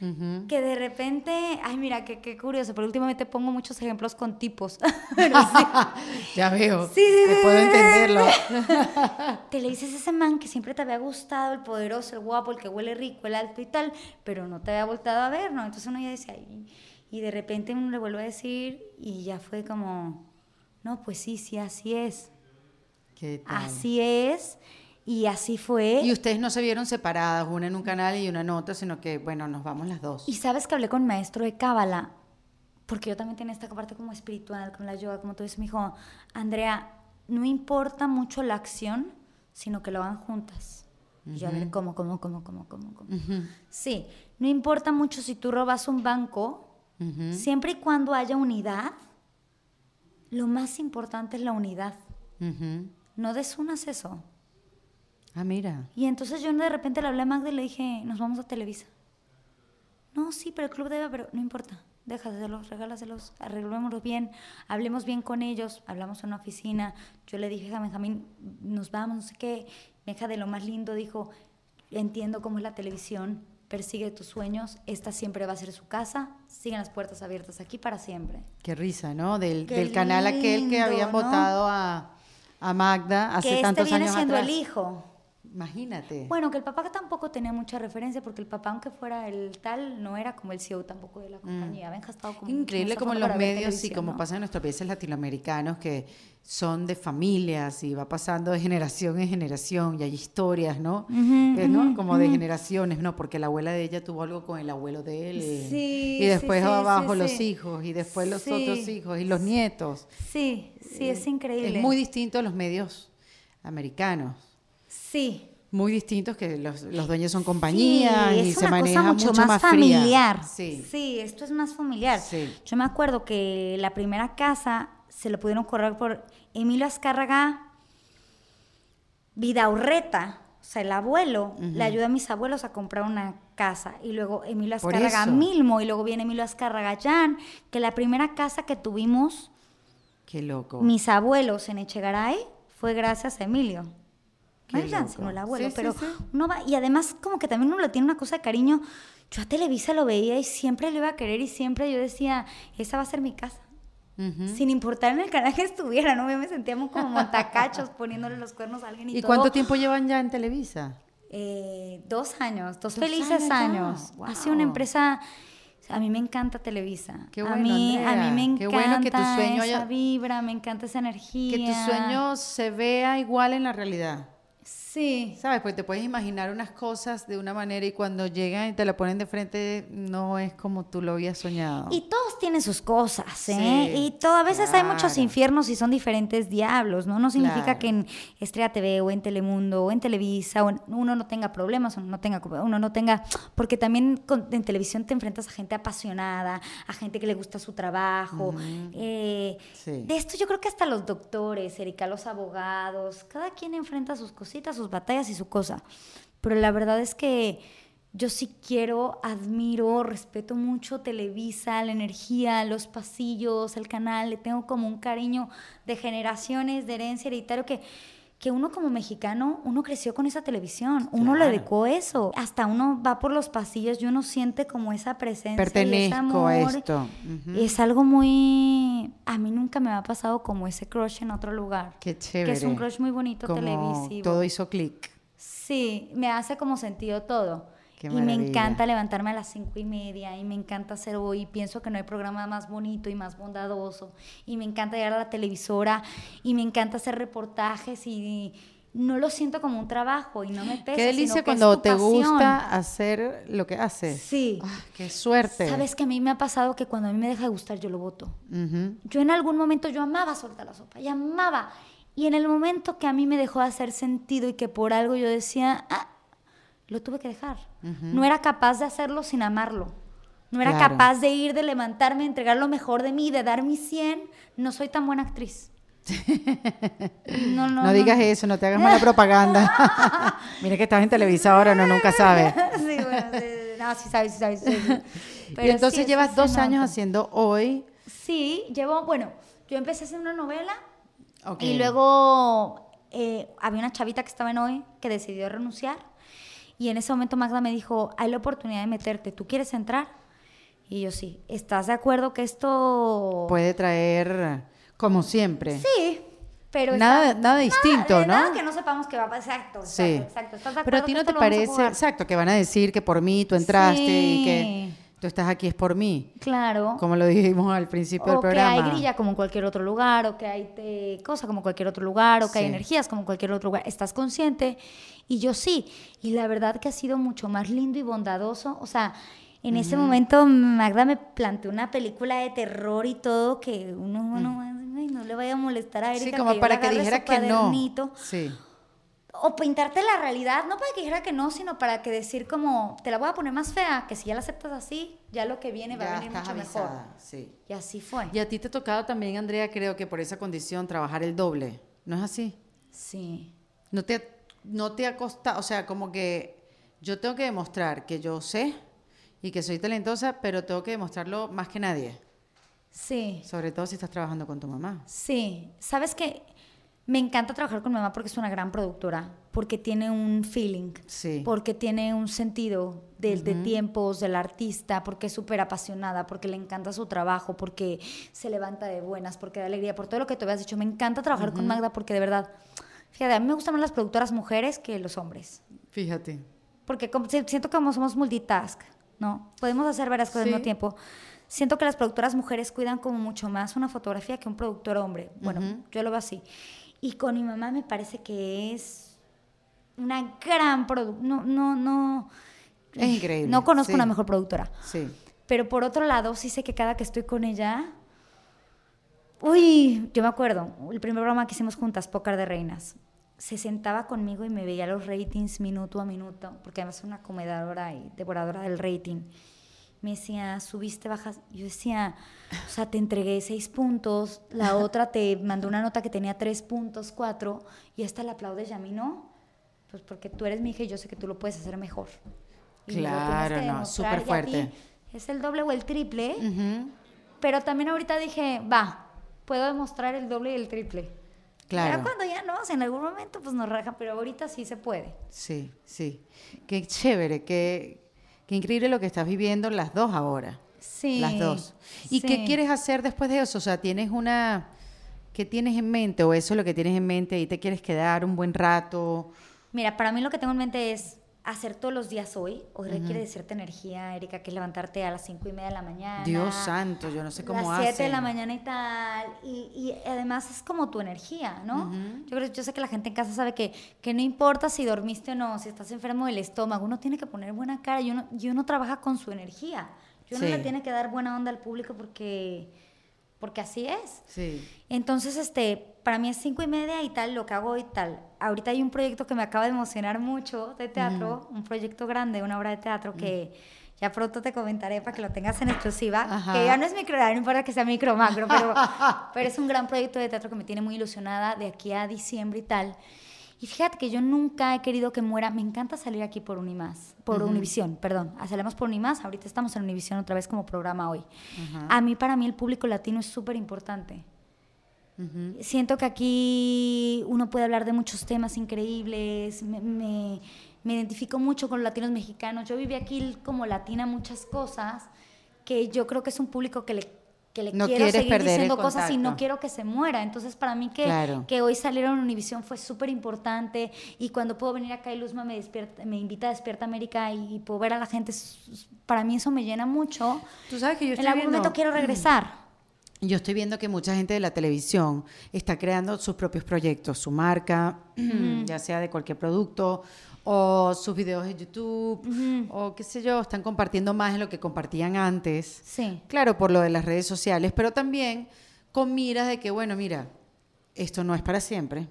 Que de repente, ay, mira, qué, qué curioso, pero últimamente pongo muchos ejemplos con tipos. *laughs* Sí. *laughs* ya veo. Sí, sí, sí, puedo entenderlo. *laughs* te le dices a ese man que siempre te había gustado, el poderoso, el guapo, el que huele rico, el alto y tal, pero no te había voltado a ver, ¿no? Entonces uno ya decía, y, y de repente uno le vuelve a decir y ya fue como, no, pues sí, sí, así es. ¿Qué tal? Así es y así fue. Y ustedes no se vieron separadas, una en un canal y una en otro, sino que, bueno, nos vamos las dos. Y sabes que hablé con maestro de Cábala, porque yo también tenía esta parte como espiritual, como la yoga, como todo eso. Me dijo, Andrea, no importa mucho la acción, sino que lo hagan juntas. Y yo, a ver, ¿cómo, cómo, cómo, cómo, cómo, cómo? Sí, no importa mucho si tú robas un banco, siempre y cuando haya unidad, lo más importante es la unidad. No desunas eso. Ah, mira. Y entonces yo de repente le hablé a Magda y le dije, nos vamos a Televisa. No, sí, pero el club debe, pero no importa. Déjaselos, regálaselos, arreglémoslos bien, hablemos bien con ellos, hablamos en una oficina. Yo le dije a Benjamín, nos vamos, no sé qué. Benja de lo más lindo dijo, entiendo cómo es la televisión, persigue tus sueños, esta siempre va a ser su casa, siguen las puertas abiertas aquí para siempre. Qué risa, ¿no? Del, del canal aquel que habían ¿no? votado a, a Magda hace que este tantos viene años siendo atrás. el hijo. Imagínate. Bueno, que el papá tampoco tenía mucha referencia, porque el papá, aunque fuera el tal, no era como el CEO tampoco de la compañía. Benja ha estado como Increíble como en los medios y televisión, como ¿no? pasa en nuestros países latinoamericanos que son de familias y va pasando de generación en generación y hay historias, ¿no? Eh, Como de generaciones, ¿no? Porque la abuela de ella tuvo algo con el abuelo de él. Sí, y después sí, sí, abajo sí, los sí. hijos y después los Sí. otros hijos y los nietos. Sí, sí, es increíble. Es muy distinto a los medios americanos. Sí. Muy distintos que los, los dueños son compañías Sí, y se maneja mucho, mucho más, fría. familiar. Sí. esto es más familiar. Sí. Yo me acuerdo que la primera casa se lo pudieron correr por Emilio Azcárraga Vidaurreta, o sea, el abuelo, le ayuda a mis abuelos a comprar una casa. Y luego Emilio Azcárraga. Milmo, y luego viene Emilio Azcárraga Jan, que la primera casa que tuvimos Qué loco. mis abuelos en Echegaray fue gracias a Emilio. Sino el abuelo. Sí, sí, pero sí. uno va, y además como que también uno le tiene una cosa de cariño. Yo a Televisa lo veía y siempre lo iba a querer y siempre yo decía, esa va a ser mi casa. Sin importar en el canal que estuviera, ¿no? Yo me sentíamos como montacachos poniéndole los cuernos a alguien y, ¿Y todo. cuánto tiempo llevan ya en Televisa? Eh, dos años, dos, Dos felices años años. ya, Ha sido una wow. empresa. A mí me encanta Televisa. Qué a bueno, mí, a mí me encanta Qué bueno que tu sueño esa haya- vibra, me encanta esa energía. Que tu sueño se vea igual en la realidad. Sí. ¿Sabes? Porque te puedes imaginar unas cosas de una manera y cuando llegan y te la ponen de frente no es como tú lo habías soñado. Y todos tienen sus cosas, ¿eh? Sí, y todo, a veces hay muchos infiernos y son diferentes diablos, ¿no? No significa Claro. que en Estrella TV o en Telemundo o en Televisa o en- uno no tenga problemas, uno no tenga, uno no tenga, porque también con- en televisión te enfrentas a gente apasionada, a gente que le gusta su trabajo. eh, Sí. De esto yo creo que hasta los doctores, Erika, los abogados, cada quien enfrenta sus cositas, sus batallas y su cosa. Pero la verdad es que yo sí quiero, admiro, respeto mucho Televisa, la energía, los pasillos, el canal, le tengo como un cariño de generaciones, de herencia hereditario que, que uno como mexicano, uno creció con esa televisión, uno le dedicó eso. Hasta uno va por los pasillos y uno siente como esa presencia. y ese Pertenezco a amor. esto. Es algo muy... A a mí nunca me ha pasado como ese crush en otro lugar. Qué chévere. Que es un crush muy bonito Como televisivo. Todo hizo clic. Sí, me hace como sentido todo. Qué y me encanta levantarme a las cinco y media y me encanta hacer hoy. Pienso que no hay programa más bonito y más bondadoso. Y me encanta llegar a la televisora y me encanta hacer reportajes y no lo siento como un trabajo y no me pesa. Qué delicia sino cuando te pasión. gusta hacer lo que haces. Sí. Ah, qué suerte. Sabes que a mí me ha pasado que cuando a mí me deja de gustar yo lo voto. Yo en algún momento yo amaba soltar la sopa, y amaba. Y en el momento que a mí me dejó de hacer sentido y que por algo yo decía, ah, lo tuve que dejar. No era capaz de hacerlo sin amarlo. No era Claro. capaz de ir, de levantarme, entregar lo mejor de mí, de dar mi 100. No soy tan buena actriz. No, no, No, digas eso, no te hagas mala propaganda. *laughs* Mira que estás en Televisa ahora, no nunca sabes. sí, bueno, sí, no, sí sabes, sí sabes. sí. *laughs* Y entonces sí, llevas dos años haciendo hoy. Sí, llevo, bueno, yo empecé hacer una novela Ok. y luego eh, había una chavita que estaba en hoy que decidió renunciar y en ese momento Magda me dijo, hay la oportunidad de meterte, ¿tú quieres entrar? Y yo sí, ¿estás de acuerdo que esto... Puede traer, como siempre. sí, pero... Nada- está- nada distinto, ¿no? Nada que no sepamos que va a pasar, exacto, exacto, Sí. exacto. ¿Estás de Pero a ti no te parece, exacto, que van a decir que por mí tú entraste y que. Tú estás aquí es por mí, Claro. como lo dijimos al principio del o que programa. hay grilla como en cualquier otro lugar, o que hay te- cosa como en cualquier otro lugar, o que hay energías como en cualquier otro lugar. Estás consciente y yo sí. Y la verdad que ha sido mucho más lindo y bondadoso. O sea, en ese momento Magda me planteó una película de terror y todo que uno, uno, ay, no le vaya a molestar a Erika. Mm. Sí, como para que dijera que no. Sí. O pintarte la realidad, no para que dijera que no, sino para que decir como, te la voy a poner más fea, que si ya la aceptas así, ya lo que viene va a venir mucho mejor. avisada, sí. Y así fue. Y a ti te ha tocado también, Andrea, creo que por esa condición trabajar el doble. ¿No es así? Sí. No te, no te ha costado, o sea, como que yo tengo que demostrar que yo sé y que soy talentosa, pero tengo que demostrarlo más que nadie. Sí. Sobre todo si estás trabajando con tu mamá. Sí, sabes que me encanta trabajar con mi mamá porque es una gran productora, porque tiene un feeling, Sí. porque tiene un sentido de, de tiempos del artista, porque es súper apasionada, porque le encanta su trabajo, porque se levanta de buenas, porque da alegría, por todo lo que te habías dicho. Me encanta trabajar con Magda porque de verdad, fíjate, a mí me gustan más las productoras mujeres que los hombres, Fíjate. porque como- siento que como somos multitask, ¿no? Podemos hacer varias cosas al Sí. mismo tiempo. Siento que las productoras mujeres cuidan como mucho más una fotografía que un productor hombre. Bueno, yo lo veo así. Y con mi mamá me parece que es una gran productora. No, no, no. Es increíble, No conozco sí. una mejor productora. Sí. Pero por otro lado, sí sé que cada que estoy con ella. Uy, yo me acuerdo, el primer programa que hicimos juntas, Pócar de Reinas. Se sentaba conmigo y me veía los ratings minuto a minuto, porque además es una comedadora y devoradora del rating. Me decía, subiste, bajas. Yo decía, o sea, te entregué seis puntos, la otra te mandó una nota que tenía tres puntos, cuatro, y esta la aplaudes y a mí no. Pues porque tú eres mi hija y yo sé que tú lo puedes hacer mejor. Y Claro, no, súper fuerte. Es el doble o el triple. Ujú. Pero también ahorita dije, va, puedo demostrar el doble y el triple. Claro. Ya cuando ya no, o sea, en algún momento pues nos raja, pero ahorita sí se puede. Sí, sí. Qué chévere, qué, qué increíble lo que estás viviendo las dos ahora. Sí. Las dos. ¿Y qué quieres hacer después de eso? O sea, ¿tienes una... ¿Qué tienes en mente? ¿O eso es lo que tienes en mente y te quieres quedar un buen rato? Mira, para mí lo que tengo en mente es hacer todos los días hoy. Hoy requiere de cierta energía, Erika, que es levantarte a las cinco y media de la mañana. Dios santo, yo no sé cómo las 7 de la mañana y tal. Y, y además es como tu energía, ¿no? yo, creo, yo sé que la gente en casa sabe que, que no importa si dormiste o no, si estás enfermo del estómago, uno tiene que poner buena cara y uno, y uno trabaja con su energía. Y uno Sí. le tiene que dar buena onda al público porque, porque así es. Sí. Entonces, este, para mí es cinco y media y tal, lo que hago y tal. Ahorita hay un proyecto que me acaba de emocionar mucho de teatro, un proyecto grande, una obra de teatro que ya pronto te comentaré para que lo tengas en exclusiva. Ajá. Que ya no es micro, no importa que sea micro macro, pero, *laughs* pero es un gran proyecto de teatro que me tiene muy ilusionada de aquí a diciembre y tal. Y fíjate que yo nunca he querido que muera. Me encanta salir aquí por Unimás, por Univisión, perdón. Salimos por Unimás, ahorita estamos en Univisión otra vez como programa hoy. A mí, para mí, el público latino es súper importante. Siento que aquí uno puede hablar de muchos temas increíbles, me, me- me identifico mucho con los latinos mexicanos. Yo viví aquí como latina muchas cosas que yo creo que es un público que, le, que le No quiero quieres seguir diciendo cosas y no quiero que se muera. Entonces, para mí que, Claro. que hoy salieron en Univisión fue súper importante y cuando puedo venir acá y Luzma me, despierta, me invita a Despierta América y, y puedo ver a la gente, para mí eso me llena mucho. Tú sabes que yo en estoy algún viendo- momento quiero regresar. Yo estoy viendo que mucha gente de la televisión está creando sus propios proyectos, su marca, ya sea de cualquier producto o sus videos de YouTube o qué sé yo, están compartiendo más de lo que compartían antes. Sí. Claro, por lo de las redes sociales, pero también con miras de que, bueno, mira, esto no es para siempre.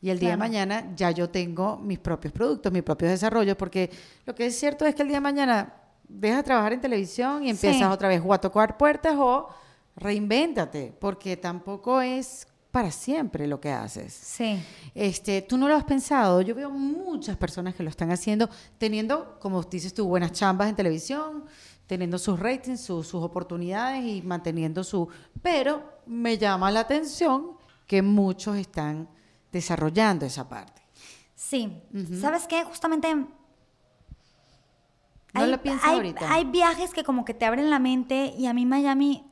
Y el día de mañana ya yo tengo mis propios productos, mis propios desarrollos, porque lo que es cierto es que el día de mañana dejas de trabajar en televisión y empiezas Sí. otra vez o a tocar puertas o reinvéntate, porque tampoco es para siempre lo que haces. Sí. Este, tú no lo has pensado. Yo veo muchas personas que lo están haciendo, teniendo, como dices tú, buenas chambas en televisión, teniendo sus ratings, sus, sus oportunidades y manteniendo su. Pero me llama la atención que muchos están desarrollando esa parte. Sí. ¿Sabes qué? Justamente. No lo piensas hay- ahorita. Hay viajes que como que te abren la mente y a mí Miami.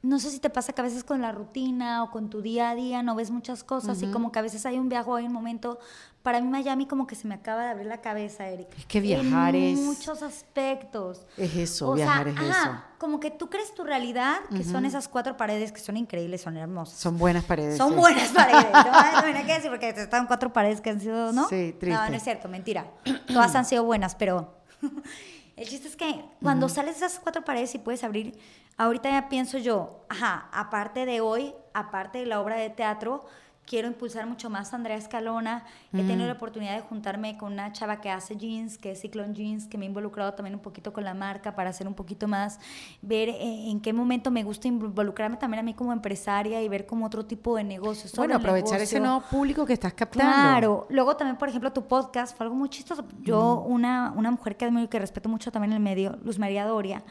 No sé si te pasa que a veces con la rutina o con tu día a día no ves muchas cosas y como que a veces hay un viaje o hay un momento. Para mí Miami como que se me acaba de abrir la cabeza, Erika. Es que viajar en es- muchos aspectos. Es eso, O viajar sea, es ajá, eso. Como que tú crees tu realidad, que son esas cuatro paredes que son increíbles, son hermosas. Son buenas paredes. Son buenas paredes. *laughs* No, no, no hay que decir porque están cuatro paredes que han sido, ¿no? Sí, triste. No, no es cierto, mentira. Todas han sido buenas, pero *clears throat* el chiste es que cuando sales de esas cuatro paredes y puedes abrir, ahorita ya pienso yo, ajá, aparte de hoy, aparte de la obra de teatro, quiero impulsar mucho más a Andrea Escalona. He tenido la oportunidad de juntarme con una chava que hace jeans, que es Cyclone Jeans, que me ha involucrado también un poquito con la marca para hacer un poquito más, ver eh, en qué momento me gusta involucrarme también a mí como empresaria y ver como otro tipo de negocios. Bueno, aprovechar ese negocio. nuevo público que estás captando. Claro. Luego también, por ejemplo, tu podcast fue algo muy chistoso. Yo, una, una mujer que admiro y que respeto mucho también en el medio, Luz María Doria,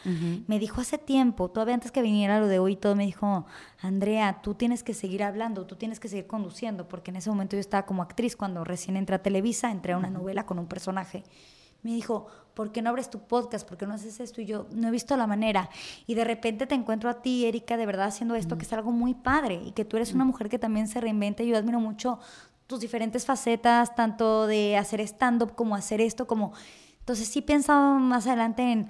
me dijo hace tiempo, todavía antes que viniera lo de hoy y todo, me dijo, Andrea, tú tienes que seguir hablando, tú tienes que seguir conduciendo, porque en ese momento yo estaba como actriz cuando recién entré a Televisa, entré a una novela con un personaje. Me dijo, ¿por qué no abres tu podcast? ¿Por qué no haces esto? Y yo no he visto la manera. Y de repente te encuentro a ti, Erika, de verdad haciendo esto, que es algo muy padre y que tú eres una mujer que también se reinventa. Y yo admiro mucho tus diferentes facetas, tanto de hacer stand-up como hacer esto, como... Entonces sí he pensado más adelante en,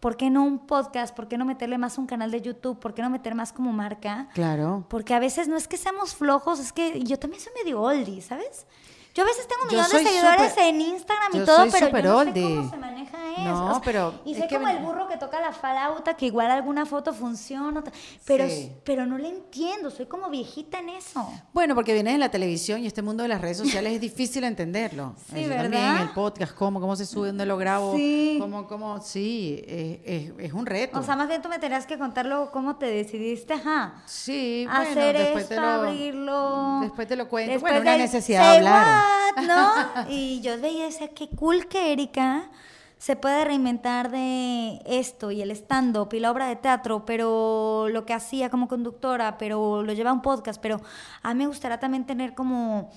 ¿por qué no un podcast? ¿Por qué no meterle más un canal de YouTube? ¿Por qué no meter más como marca? Claro. Porque a veces no es que seamos flojos, es que yo también soy medio oldie, ¿sabes? Yo a veces tengo Yo millones de seguidores en Instagram y todo, soy pero yo no sé cómo se maneja eso. No, o sea, pero y soy como el burro que toca la flauta, que igual alguna foto funciona, pero, Sí. pero no le entiendo, soy como viejita en eso. Bueno, porque vienes de la televisión y este mundo de las redes sociales es difícil entenderlo. *laughs* Sí, ¿verdad? También el podcast, cómo, cómo se sube, dónde lo grabo, Sí. cómo, cómo, sí, es, es- es un reto. O sea, más bien tú me tenías que contarlo cómo te decidiste, ajá. sí, bueno, hacer después esto, te lo, abrirlo. Después te lo cuento. Después bueno, una necesidad de hablar. What, ¿no? *laughs* Y yo veía decía, qué cool que Erika se puede reinventar de esto y el stand-up y la obra de teatro, pero lo que hacía como conductora, pero lo lleva a un podcast, pero a mí me gustaría también tener como,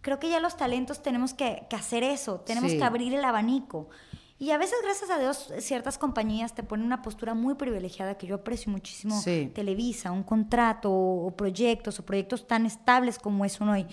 creo que ya los talentos tenemos que, que hacer eso, tenemos Sí. que abrir el abanico. Y a veces, gracias a Dios, ciertas compañías te ponen una postura muy privilegiada que yo aprecio muchísimo. Sí. Televisa, un contrato o proyectos o proyectos tan estables como es uno hoy.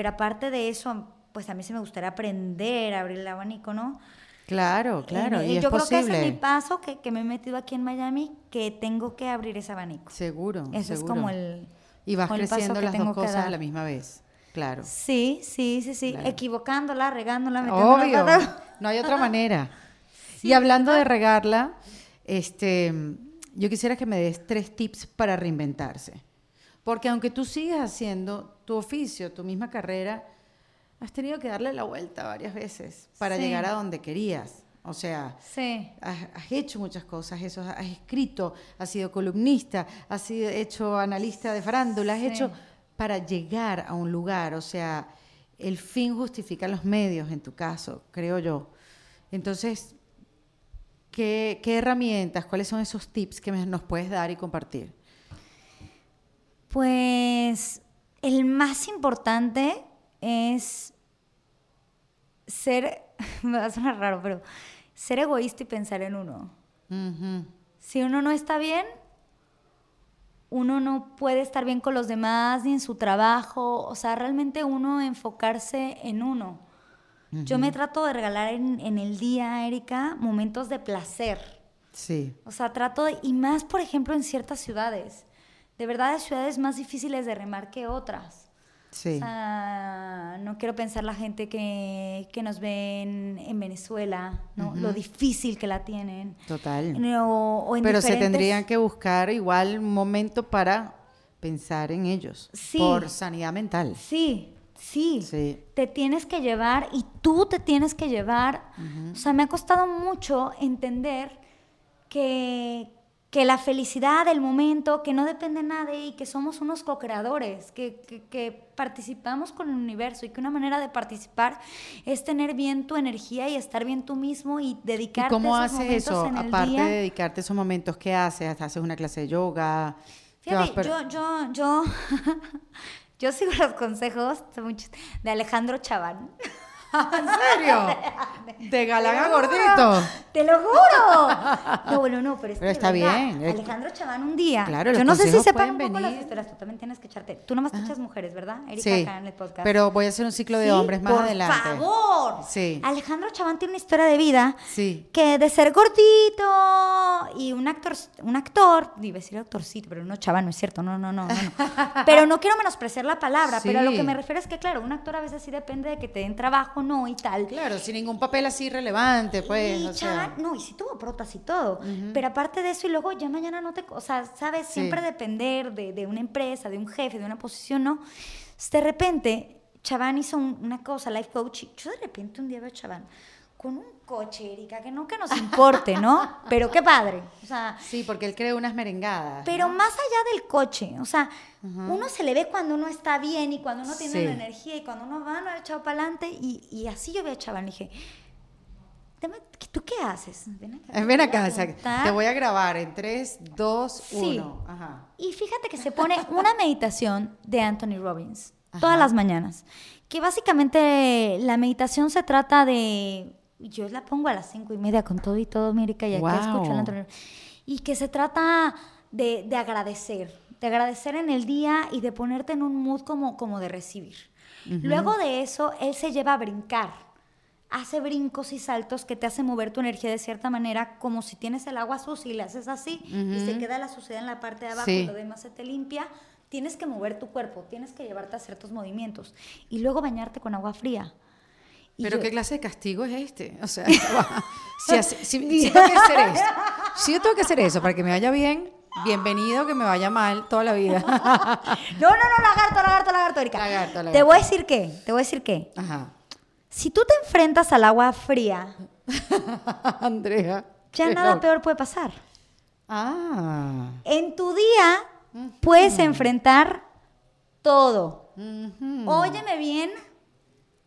Pero aparte de eso, pues a mí sí me gustaría aprender a abrir el abanico, ¿no? Claro, claro, y es yo creo que ese es mi paso, que, que me he metido aquí en Miami, que tengo que abrir ese abanico. Seguro, Ese es como el... Y vas como el paso creciendo que las tengo dos cosas a la misma vez. Claro. Sí, sí, sí, sí. Claro. Equivocándola, regándola, metiéndola Obvio, *laughs* no hay otra manera. y hablando de regarla, este, yo quisiera que me des tres tips para reinventarse. Porque aunque tú sigas haciendo tu oficio, tu misma carrera, has tenido que darle la vuelta varias veces para Sí. llegar a donde querías. O sea, Sí. has, has hecho muchas cosas, eso, has escrito, has sido columnista, has sido hecho analista de farándula, has Sí. hecho para llegar a un lugar, o sea, el fin justifica los medios en tu caso, creo yo. Entonces, ¿qué, qué herramientas, cuáles son esos tips que me- nos puedes dar y compartir? Pues el más importante es ser, *laughs* me va a sonar raro, pero ser egoísta y pensar en uno. Si uno no está bien, uno no puede estar bien con los demás ni en su trabajo, o sea, realmente uno enfocarse en uno. Yo me trato de regalar en, en el día, Erika, momentos de placer. Sí. O sea, trato de, y más, por ejemplo, en ciertas ciudades. De verdad, hay ciudades más difíciles de remar que otras. Sí. O sea, no quiero pensar la gente que, que nos ve en, en Venezuela, ¿no? Lo difícil que la tienen. Total. O, o en Pero se tendrían que buscar igual un momento para pensar en ellos. Sí. Por sanidad mental. Sí, sí. Sí. Te tienes que llevar y tú te tienes que llevar. O sea, me ha costado mucho entender que, que la felicidad del momento, que no depende de nadie y que somos unos co-creadores, que, que- que participamos con el universo y que una manera de participar es tener bien tu energía y estar bien tú mismo y ¿Y dedicarte cómo a esos haces eso? en el Aparte día. de dedicarte esos momentos, ¿qué haces? ¿Haces una clase de yoga? ¿Qué vas Fíjate, yo, yo, yo, *laughs* yo sigo los consejos de Alejandro Chaván. *laughs* *laughs* ¿En serio? *laughs* De galán a Te lo juro, gordito. ¡Te lo juro! No, bueno, no, pero es Pero que, está ¿verdad? bien, Alejandro Chaván un día. Claro, Yo no sé si sepan un las historias, tú también tienes que echarte. Tú nomás te echas mujeres, ¿verdad? Erika, Sí, acá en el podcast. pero voy a hacer un ciclo de Sí, hombres más por adelante. favor! Sí. Alejandro Chaván tiene una historia de vida Sí. que de ser gordito y un actor, un actor, iba a decir actorcito, pero no Chaván, no es cierto, no, no, no, no. no. *laughs* pero no quiero menospreciar la palabra, pero a lo que me refiero es que, claro, un actor a veces sí depende de que te den trabajo, no, y tal. Claro, sin ningún papel así relevante, pues. y o sea. No, y sí tuvo protas y todo. Pero aparte de eso, y luego ya mañana no te. O sea, sabes, Sí. siempre depender de, de una empresa, de un jefe, de una posición, ¿no? De repente, Chaván hizo un- una cosa, life coach. y Yo de repente un día veo a Chaván con un coche, Erika, que no que nos importe, ¿no? *laughs* Pero qué padre. O sea, Sí, porque él cree unas merengadas. pero ¿no? más allá del coche, o sea, uno se le ve cuando uno está bien y cuando uno tiene Sí. la energía y cuando uno va, no ha echado para adelante. Y, y así yo vi a Chaván, le dije, "Dame- ¿tú qué haces? Ven acá. Eh, te Ven voy a acá, o sea, contar". te voy a grabar en 3, 2, Sí. 1. Ajá. Y fíjate que se pone una meditación de Anthony Robbins todas las mañanas. Que básicamente la meditación se trata de. Yo la pongo a las cinco y media con todo y todo, Mirica, y aquí Guau. escucho a Anthony. Y que se trata de, de agradecer. De agradecer en el día y de ponerte en un mood como, como de recibir. Luego de eso, él se lleva a brincar hace brincos y saltos que te hacen mover tu energía de cierta manera, como si tienes el agua sucia y le haces así y se queda la suciedad en la parte de abajo Sí. y lo demás se te limpia. Tienes que mover tu cuerpo, tienes que llevarte a hacer tus movimientos y luego bañarte con agua fría. Pero yo- qué clase de castigo es este? O sea, *laughs* si, así- si- si tengo que hacer eso, si yo tengo que hacer eso para que me vaya bien, bienvenido, que me vaya mal toda la vida. *laughs* No, no, no, lagarto, lagarto, lagarto, Erika. Lagarto, Te lagarto. voy a decir qué, te voy a decir qué. Ajá. Si tú te enfrentas al agua fría, *laughs* Andrea. ya nada loco. peor puede pasar. Ah. En tu día puedes enfrentar todo. ujú. Óyeme bien,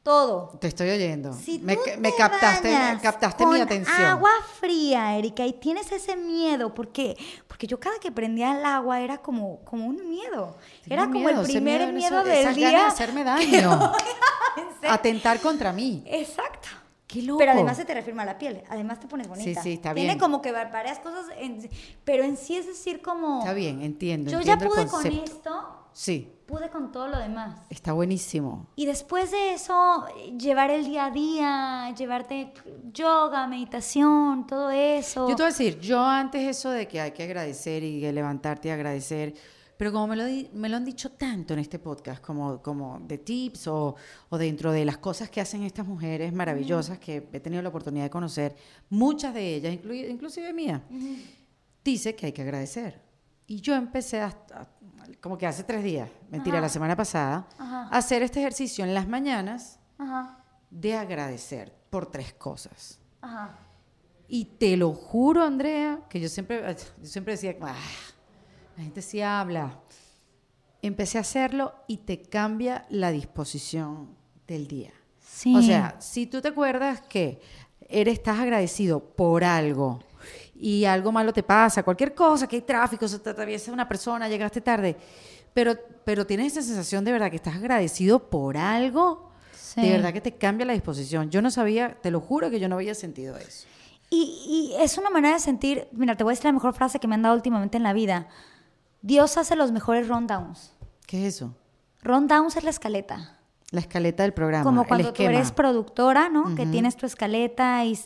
todo. Te estoy oyendo. Si me tú me te captaste, bañas captaste con mi atención. Agua fría, Erika, y tienes ese miedo, ¿por qué? Porque yo cada que prendía el agua era como, como un miedo. Tengo era como el primer miedo, miedo, eso- del día. de hacerme *laughs* daño. *laughs* Atentar contra mí. Exacto. Qué loco. Pero además se te reafirma la piel, además te pones bonita. sí, está Tiene bien. como que va- varias cosas, en- pero en sí es decir como... Está bien, entiendo. Yo ya el pude con esto, Sí, pude con todo lo demás. está buenísimo. Y después de eso, llevar el día a día, llevarte yoga, meditación, todo eso. Yo te voy a decir, yo antes eso de que hay que agradecer y levantarte y agradecer, pero como me lo, me lo han dicho tanto en este podcast, como, como de tips o, o dentro de las cosas que hacen estas mujeres maravillosas que he tenido la oportunidad de conocer, muchas de ellas, inclui- inclusive mía, dice que hay que agradecer. Y yo empecé hasta, como que hace tres días, mentira, la semana pasada, Ajá. a hacer este ejercicio en las mañanas Ajá, de agradecer por tres cosas. Y te lo juro, Andrea, que yo siempre, yo siempre decía, "Ah, la gente sí habla. Empecé a hacerlo y te cambia la disposición del día. Sí. O sea, si tú te acuerdas que eres, estás agradecido por algo y algo malo te pasa, cualquier cosa, que hay tráfico, se te atraviesa una persona, llegaste tarde, pero, pero tienes esa sensación de verdad que estás agradecido por algo, Sí. de verdad que te cambia la disposición. Yo no sabía, te lo juro que yo no había sentido eso. Y, y es una manera de sentir, mira, te voy a decir la mejor frase que me han dado últimamente en la vida. Dios hace los mejores rundowns. ¿Qué es eso? Rundowns es la escaleta. La escaleta del programa. Como el cuando tú eres productora, ¿no? Que tienes tu escaleta y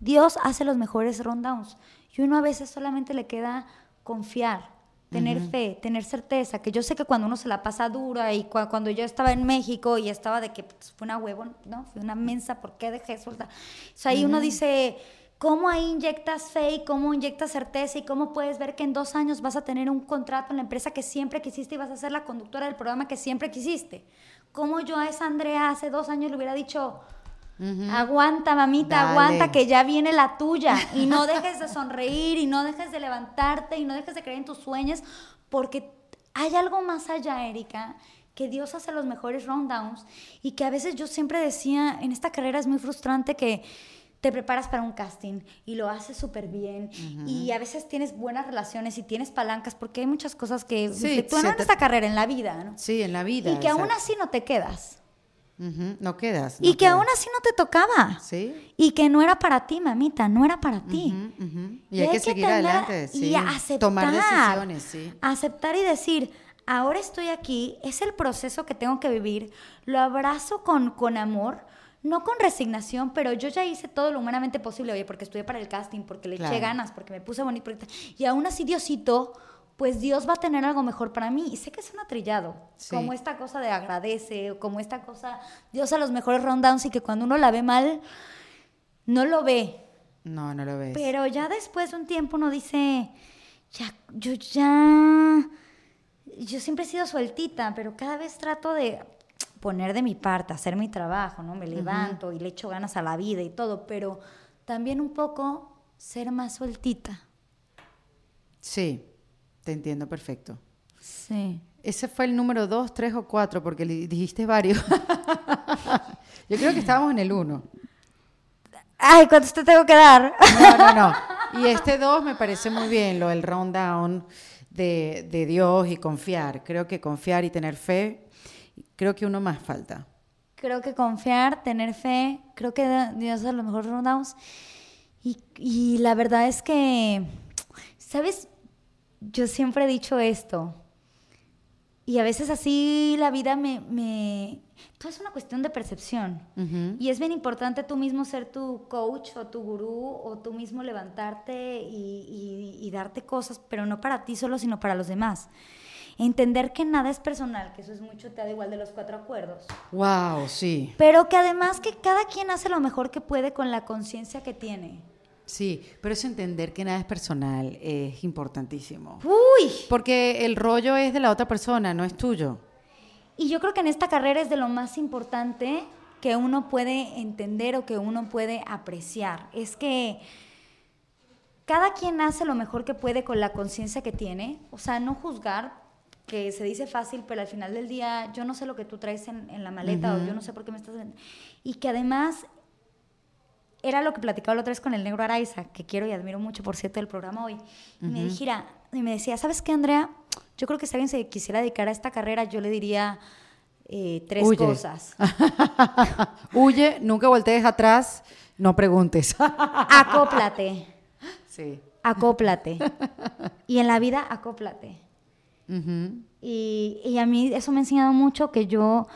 Dios hace los mejores rundowns. Y uno a veces solamente le queda confiar, tener fe, tener certeza, que yo sé que cuando uno se la pasa dura y cua- cuando yo estaba en México y estaba de que pues, fue una huevo, ¿no? Fue una mensa, ¿por qué dejé soltar? O sea, ahí uno dice, ¿cómo ahí inyectas fe y cómo inyectas certeza y cómo puedes ver que en dos años vas a tener un contrato en la empresa que siempre quisiste y vas a ser la conductora del programa que siempre quisiste? ¿Cómo yo a esa Andrea hace dos años le hubiera dicho, aguanta mamita, Dale. aguanta que ya viene la tuya y no dejes de sonreír y no dejes de levantarte y no dejes de creer en tus sueños porque hay algo más allá, Erika, que Dios hace los mejores rundowns y que a veces yo siempre decía, en esta carrera es muy frustrante que te preparas para un casting y lo haces súper bien y a veces tienes buenas relaciones y tienes palancas porque hay muchas cosas que Sí, se en te- esta carrera, en la vida, ¿no? Sí, en la vida. Y que aún exacto. así no te quedas. No quedas. Y que quedas. aún así no te tocaba. Sí. Y que no era para ti, mamita, no era para ti. Y, hay que seguir adelante. Sí. Y aceptar. Tomar decisiones, sí. Aceptar y decir, ahora estoy aquí, es el proceso que tengo que vivir, lo abrazo con, con amor, no con resignación, pero yo ya hice todo lo humanamente posible, oye, porque estudié para el casting, porque le eché ganas, porque me puse bonito, porque- y aún así Diosito, pues Dios va a tener algo mejor para mí. Y sé que suena trillado, Sí. como esta cosa de agradece, como esta cosa, Dios a los mejores rundowns y que cuando uno la ve mal, no lo ve, No, no lo ves. pero ya después de un tiempo uno dice, ya, yo ya, yo siempre he sido sueltita, pero cada vez trato de poner de mi parte, hacer mi trabajo, ¿no? Me levanto y le echo ganas a la vida y todo, pero también un poco ser más sueltita. Sí, te entiendo perfecto. Sí. Ese fue el número dos, tres o cuatro, porque le dijiste varios. *laughs* Yo creo que estábamos en el uno. Ay, ¿cuántos te tengo que dar? No, no, no. *laughs* Y este dos me parece muy bien, lo del rundown de, de Dios y confiar. Creo que confiar y tener fe, creo que uno más falta. creo que confiar, tener fe, creo que Dios es los mejores rundowns. Y, y la verdad es que, ¿sabes? Yo siempre he dicho esto. Y a veces así la vida me... me... Todo es una cuestión de percepción. Y es bien importante tú mismo ser tu coach o tu gurú o tú mismo levantarte y, y- y darte cosas, pero no para ti solo, sino para los demás. Entender que nada es personal, que eso es mucho, te da igual de los cuatro acuerdos. Wow, sí. Pero que además que cada quien hace lo mejor que puede con la conciencia que tiene. Sí, pero eso entender que nada es personal es importantísimo. Uy, Porque el rollo es de la otra persona, no es tuyo. y yo creo que en esta carrera es de lo más importante que uno puede entender o que uno puede apreciar. Es que cada quien hace lo mejor que puede con la conciencia que tiene. O sea, no juzgar, que se dice fácil, pero al final del día yo no sé lo que tú traes en, en la maleta o yo no sé por qué me estás... Y que además era lo que platicaba la otra vez con el negro Araiza, que quiero y admiro mucho, por cierto, del programa hoy. Y me, dijera, y me decía, ¿sabes qué, Andrea? Yo creo que si alguien se quisiera dedicar a esta carrera, yo le diría eh, tres Huye. cosas. *laughs* Huye, nunca voltees atrás, no preguntes. *laughs* Acóplate, sí. acóplate. *laughs* Y en la vida, acóplate. Y, y a mí eso me ha enseñado mucho que yo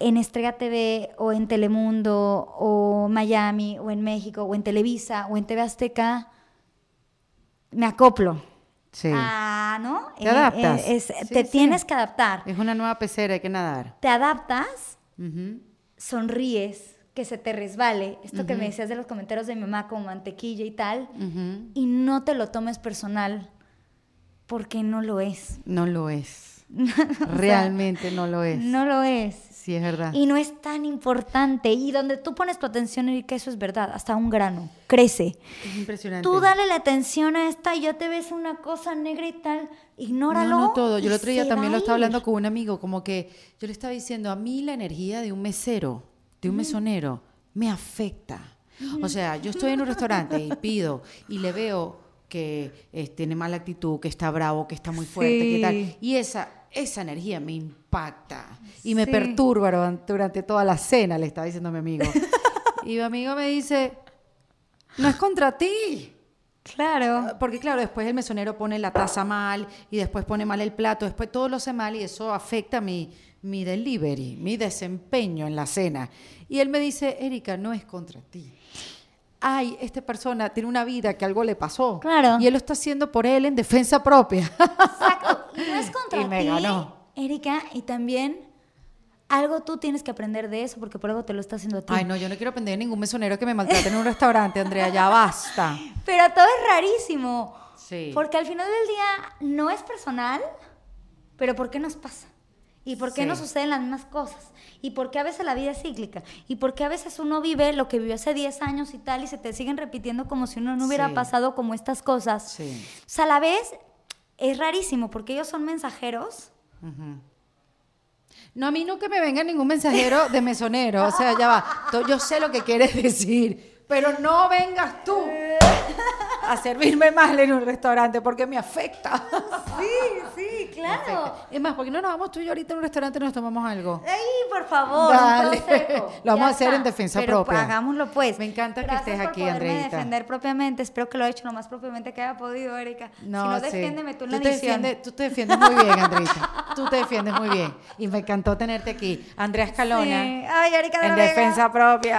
en Estrella TV o en Telemundo o Miami o en México o en Televisa o en TV Azteca me acoplo. Sí. Ah, ¿no? Te adaptas. es- Sí, te sí. tienes que adaptar. Es una nueva pecera, hay que nadar. Te adaptas, sonríes, que se te resbale. Esto que me decías de los comentarios de mi mamá como mantequilla y tal. Y no te lo tomes personal porque no lo es. No lo es. *laughs* Realmente no lo es. No lo es. Sí, es verdad. Y no es tan importante. Y donde tú pones tu atención, Erika, eso es verdad. Hasta un grano. Crece. Es impresionante. Tú dale la atención a esta y ya te ves una cosa negra y tal. Ignóralo. No, no todo. Yo el otro día también lo estaba hablando con un amigo, como que yo le estaba diciendo, a mí la energía de un mesero, de un mesonero, me afecta. O sea, yo estoy en un restaurante y pido y le veo que eh, tiene mala actitud, que está bravo, que está muy fuerte, que tal. Y esa, esa energía me impacta y me perturba duran- durante toda la cena, le estaba diciendo a mi amigo. *laughs* y mi amigo me dice, no es contra ti. Claro. Porque claro, después el mesonero pone la taza mal y después pone mal el plato, después todo lo hace mal y eso afecta mi, mi delivery, mi desempeño en la cena. Y él me dice, Erika, no es contra ti. Ay, esta persona tiene una vida que algo le pasó. Claro. Y él lo está haciendo por él en defensa propia. Exacto. *laughs* Y no es contra Y me ti, ganó. Erika, y también algo tú tienes que aprender de eso porque por algo te lo está haciendo a ti. Ay, no, yo no quiero aprender de ningún mesonero que me maltrate en un restaurante, Andrea, ya basta. *laughs* Pero todo es rarísimo. Sí. Porque al final del día no es personal, pero ¿por qué nos pasa? ¿Y por qué Sí. nos suceden las mismas cosas? ¿Y por qué a veces la vida es cíclica? ¿Y por qué a veces uno vive lo que vivió hace 10 años y tal y se te siguen repitiendo como si uno no hubiera Sí. pasado como estas cosas? Sí. O sea, a la vez es rarísimo porque ellos son mensajeros. No, a mí no que me venga ningún mensajero de mesonero. O sea, ya va. Yo sé lo que quieres decir, pero no vengas tú *laughs* a servirme mal en un restaurante porque me afecta. Sí, sí, afecta. Es más, ¿por qué no nos vamos tú y yo ahorita a un restaurante y nos tomamos algo? ¡Ay, por favor! Dale. un. *laughs* Lo vamos Ya a hacer está. en defensa Pero propia. hagámoslo pues. Me encanta que estés por aquí, Andreita. defender propiamente. Espero que lo haya hecho lo más propiamente que haya podido, Erika. No, si no, sí. defiéndeme tú en la te edición. defiendes, tú te defiendes muy bien, Andreita. Tú te defiendes muy bien. Y me encantó tenerte aquí. Andrea Escalona. Sí. Ay, Erika de En la Vega. defensa propia.